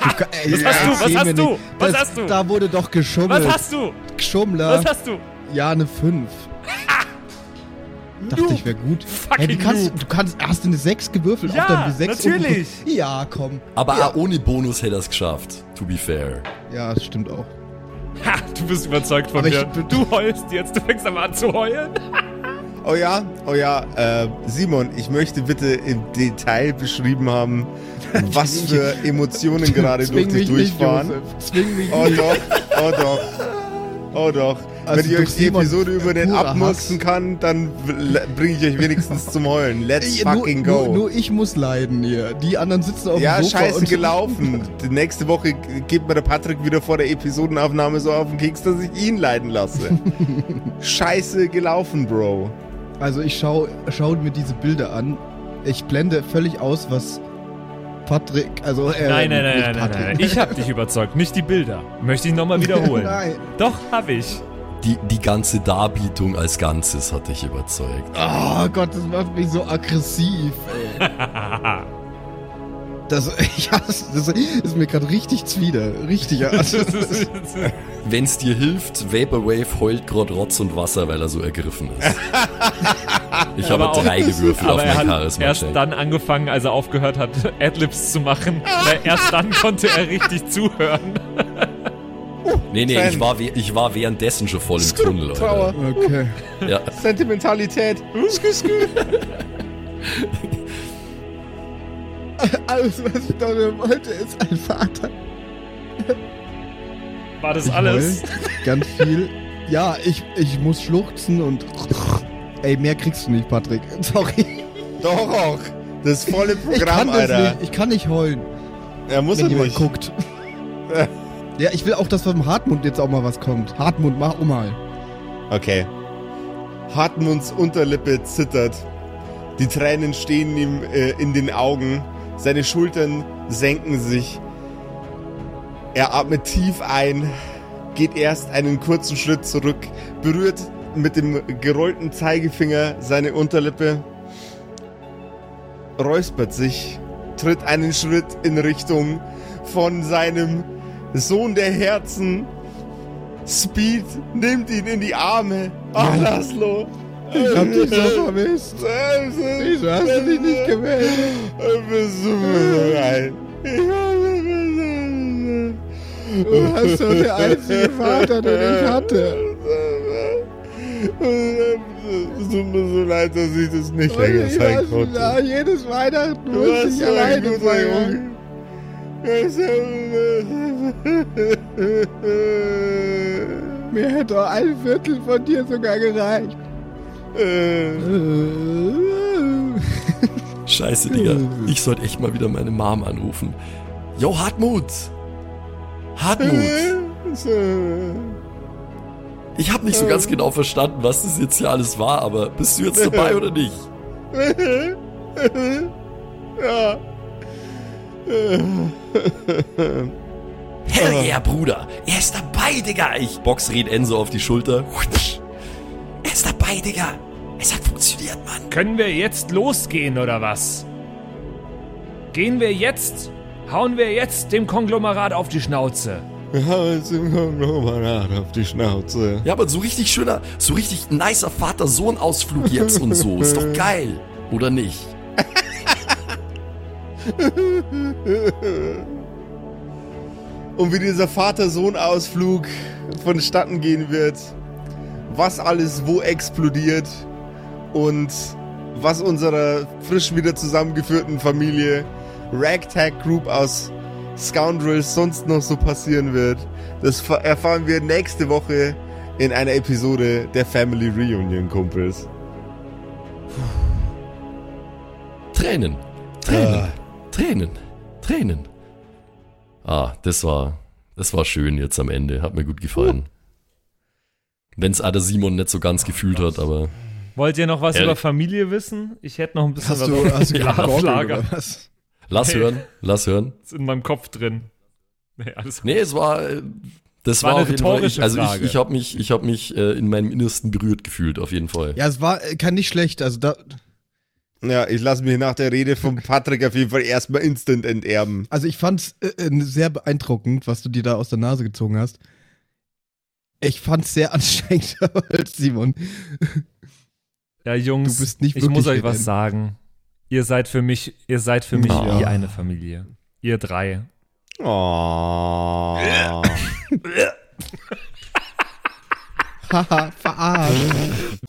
Du, ka- ey, Was hast du? Was hast du? Was das, hast du? Da wurde doch geschummelt. Was hast du? Geschummler. Was hast du? Ja, eine 5. Dachte ich wäre gut. Fucking Hey, wie kannst, du kannst, hast du eine 6 gewürfelt Ja, auf deinem W6? natürlich. Und, ja, komm. Aber Ja. ohne Bonus hätte er es geschafft. To be fair. Ja, das stimmt auch. Ha, du bist überzeugt von Aber ich mir. bin- Du heulst jetzt, du fängst aber an zu heulen. Oh ja, oh ja, äh, Simon, ich möchte bitte im Detail beschrieben haben, [LAUGHS] was für Emotionen gerade [LAUGHS] durch dich mich nicht, durchfahren. Josef. Zwing mich Oh nicht. doch, oh doch, oh doch. Wenn ich euch die Episode über den abmurksen kann, dann bringe ich euch wenigstens zum Heulen. Let's Ey, fucking nur, go. Nur, nur ich muss leiden hier. Die anderen sitzen auf ja, dem Sofa scheiße und gelaufen. [LAUGHS] Die nächste Woche geht mir der Patrick wieder vor der Episodenaufnahme so auf den Keks, dass ich ihn leiden lasse. [LAUGHS] scheiße gelaufen, Bro. Also ich schau, schau mir diese Bilder an. Ich blende völlig aus, was Patrick, also äh, Nein, nein, nein, nicht nein, nein, Patrick. nein. Ich hab dich überzeugt, nicht die Bilder. Möchte ich nochmal [LAUGHS] wiederholen. Nein. Doch, hab ich. Die, die ganze Darbietung als Ganzes hat dich überzeugt. Oh Gott, das macht mich so aggressiv. Ey. [LAUGHS] Das, ich hasse, das ist mir gerade richtig zwider. Richtig. Also, [LAUGHS] Wenn's dir hilft, Vaporwave heult grad Rotz und Wasser, weil er so ergriffen ist. [LAUGHS] Ich habe Aber drei gewürfelt auf Aber er mein hat erst dann angefangen, als er aufgehört hat, Adlibs zu machen. Weil erst dann konnte er richtig zuhören. Nee, nee, Fan. ich war, ich war währenddessen schon voll im Tunnel, Trauer. Alter. okay. Ja. Sentimentalität. Skü, skü. Alles, was ich da wollte, ist ein Vater. War das Ich alles? Ganz viel. Ja, ich, ich muss schluchzen und. Ey, mehr kriegst du nicht, Patrick. [LAUGHS] Sorry. Doch auch. Das volle Ich Programm, kann das Alter. nicht. Ich kann nicht heulen, Er muss wenn er jemand nicht. guckt. Ja, ich will auch, dass vom Hartmund jetzt auch mal was kommt. Hartmund, mach um mal. Okay. Hartmunds Unterlippe zittert. Die Tränen stehen ihm äh, in den Augen. Seine Schultern senken sich. Er atmet tief ein, geht erst einen kurzen Schritt zurück, berührt mit dem gerollten Zeigefinger seine Unterlippe, räuspert sich, tritt einen Schritt in Richtung von seinem Sohn der Herzen. Speed nimmt ihn in die Arme. Ach, Laszlo. Ich hab dich so vermisst. Wieso hast du dich nicht gemeldet? Bist du hast doch der einzige Vater, den ich hatte. Es tut mir so leid, dass ich das nicht Und länger sein konnte. na, jedes Weihnachten muss ich alleine feiern. Mir hätte doch ein Viertel von dir sogar gereicht. Scheiße, Digga. Ich sollte echt mal wieder meine Mom anrufen. Yo, Hartmut! Hartmut! Ich habe nicht so ganz genau verstanden, was das jetzt hier alles war, aber bist du jetzt dabei oder nicht? ja. Hell yeah, Bruder! Er ist dabei, Digga! Ich box Red Enzo auf die Schulter. Er ist dabei, Digga! Es hat funktioniert, Mann! Können wir jetzt losgehen oder was? Gehen wir jetzt? Hauen wir jetzt dem Konglomerat auf die Schnauze? Wir haben uns im Konglomerat auf die Schnauze. Ja, aber so richtig schöner, so richtig nicer Vater-Sohn-Ausflug jetzt und so. Ist doch geil. Oder nicht? [LAUGHS] Und wie dieser Vater-Sohn-Ausflug vonstatten gehen wird, was alles wo explodiert und was unserer frisch wieder zusammengeführten Familie Ragtag Group aus Scoundrels sonst noch so passieren wird, das fa- erfahren wir nächste Woche in einer Episode der Family Reunion, Kumpels. Tränen. Tränen. Tränen. Tränen. Ah, das war, das war schön jetzt am Ende. Hat mir gut gefallen. Wenn's Ada Simon nicht so ganz gefühlt hat, aber Wollt ihr noch was Ehrlich? über Familie wissen? Ich hätte noch ein bisschen Hast was du, hast du ja, gerade auf gegoogelt Lager. oder was? lass Hey. hören, lass hören. Ist in meinem Kopf drin. Nee, alles Nee, es war, äh, das War war, eine auf jeden Fall, ich, rhetorische also ich, Frage. ich habe mich, ich habe mich äh, in meinem Innersten berührt gefühlt, auf jeden Fall. Ja, es war äh, kann nicht schlecht. Also da, Ja, ich lasse mich nach der Rede von Patrick auf jeden Fall erstmal instant enterben. also ich fand's äh, äh, sehr beeindruckend, was du dir da aus der Nase gezogen hast. Ich fand's sehr [LAUGHS] anstrengend, als Simon. Ja, Jungs, Du bist nicht ich muss euch was sagen. Ihr seid für mich, ihr seid für mich Ja. wie eine Familie. Ihr drei. Oh. [LAUGHS] Haha, [LAUGHS] verarscht.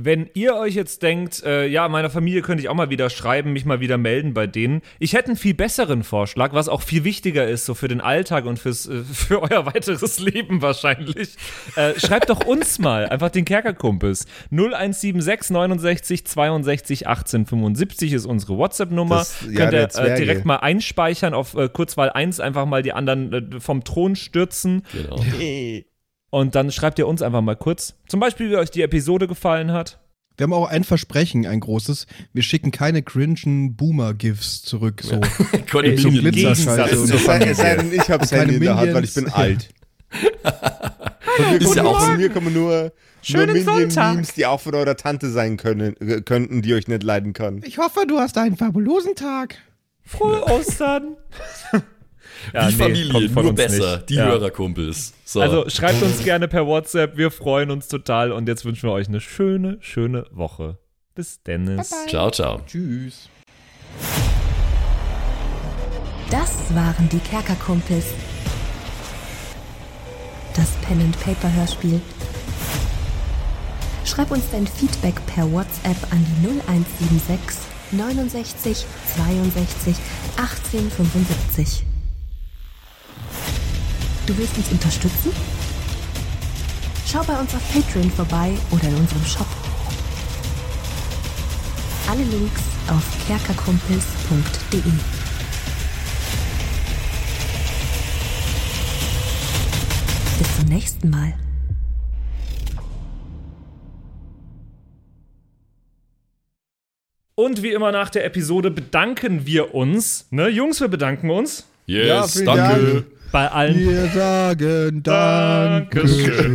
Wenn ihr euch jetzt denkt, äh, ja, meiner Familie könnte ich auch mal wieder schreiben, mich mal wieder melden bei denen. Ich hätte einen viel besseren Vorschlag, was auch viel wichtiger ist, so für den Alltag und fürs, äh, [LAUGHS] für euer weiteres Leben wahrscheinlich. Äh, schreibt doch uns mal, einfach den Kerkerkumpels. 0176 69 62 18 75 ist unsere WhatsApp-Nummer. Ja, Könnt ihr äh, direkt mal einspeichern auf äh, Kurzwahl 1, einfach mal die anderen äh, vom Thron stürzen. Genau. [LAUGHS] Und dann schreibt ihr uns einfach mal kurz. Zum Beispiel, wie euch die Episode gefallen hat. Wir haben auch ein Versprechen, ein großes. Wir schicken keine cringen Boomer-GIFs zurück. So. [LAUGHS] So Minion. Glitzerscheiße Es es sei denn, ich hab's keine Handy in der Hand, weil ich bin alt. [LAUGHS] Von mir, Ist kommen, ja auch von so. mir kommen nur, nur Schönen Sonntag. Minion-Memes, die auch von eurer Tante sein können, äh, könnten, die euch nicht leiden kann. Ich hoffe, du hast einen fabulosen Tag. Frohe Ostern! [LAUGHS] Ja, Die nee, Familie, nur uns besser. nicht. Die Ja. Hörerkumpels. So. Also schreibt uns gerne per WhatsApp, wir freuen uns total und jetzt wünschen wir euch eine schöne, schöne Woche. Bis Dennis. ciao, ciao. Tschüss. Das waren die Kerkerkumpels. Das Pen and Paper Hörspiel. Schreib uns dein Feedback per WhatsApp an die 0176 69 62 18 75. Du willst uns unterstützen? Schau bei uns auf Patreon vorbei oder in unserem Shop. Alle Links auf kerkerkumpels.de. Bis zum nächsten Mal. Und wie immer nach der Episode bedanken wir uns. Ne, Jungs, wir bedanken uns Yes, Ja, danke. Dank. Bei allen Wir sagen Dankeschön.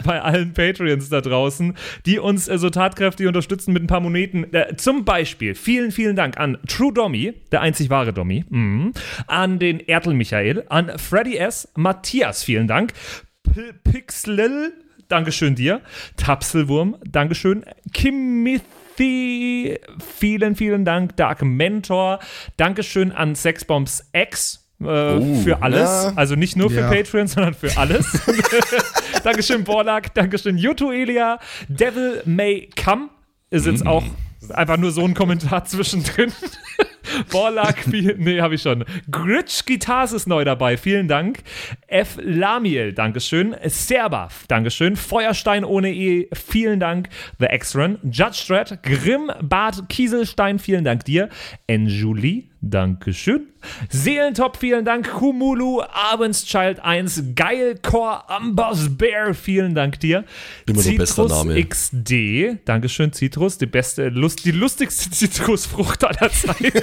[LAUGHS] bei allen Patreons da draußen, die uns äh, so tatkräftig unterstützen mit ein paar Moneten. Äh, zum Beispiel vielen, vielen Dank an True Dommy, der einzig wahre Dommy, mhm. an den Ertel Michael, an Freddy S., Matthias, vielen Dank, P Pixlil, Dankeschön dir, Tapselwurm, Dankeschön, Kimithy, vielen, vielen Dank, Dark Mentor, Dankeschön an Sexbombs X, äh, für alles. ja. Also nicht nur für Ja. Patreon, sondern für alles. [LAUGHS] Dankeschön, Borlak. Dankeschön, Yuto Elia. Devil May Come ist jetzt auch einfach nur so ein Kommentar zwischendrin. [LAUGHS] Borlak, nee, habe ich schon. Gritsch Guitars ist neu dabei, vielen Dank. F. Lamiel, Dankeschön. Serba, Dankeschön. Feuerstein ohne E, vielen Dank. The X-Run, Judge Strat, Grimm, Bart Kieselstein, vielen Dank dir. Enjulie, Dankeschön. Seelentop, vielen Dank. Kumulu, Abendschild 1, Geilcore, Ambers Bear, vielen Dank dir. Immer Name. XD, Dankeschön, Citrus, die beste, Lust, die lustigste [LAUGHS] Zitrusfrucht aller Zeiten.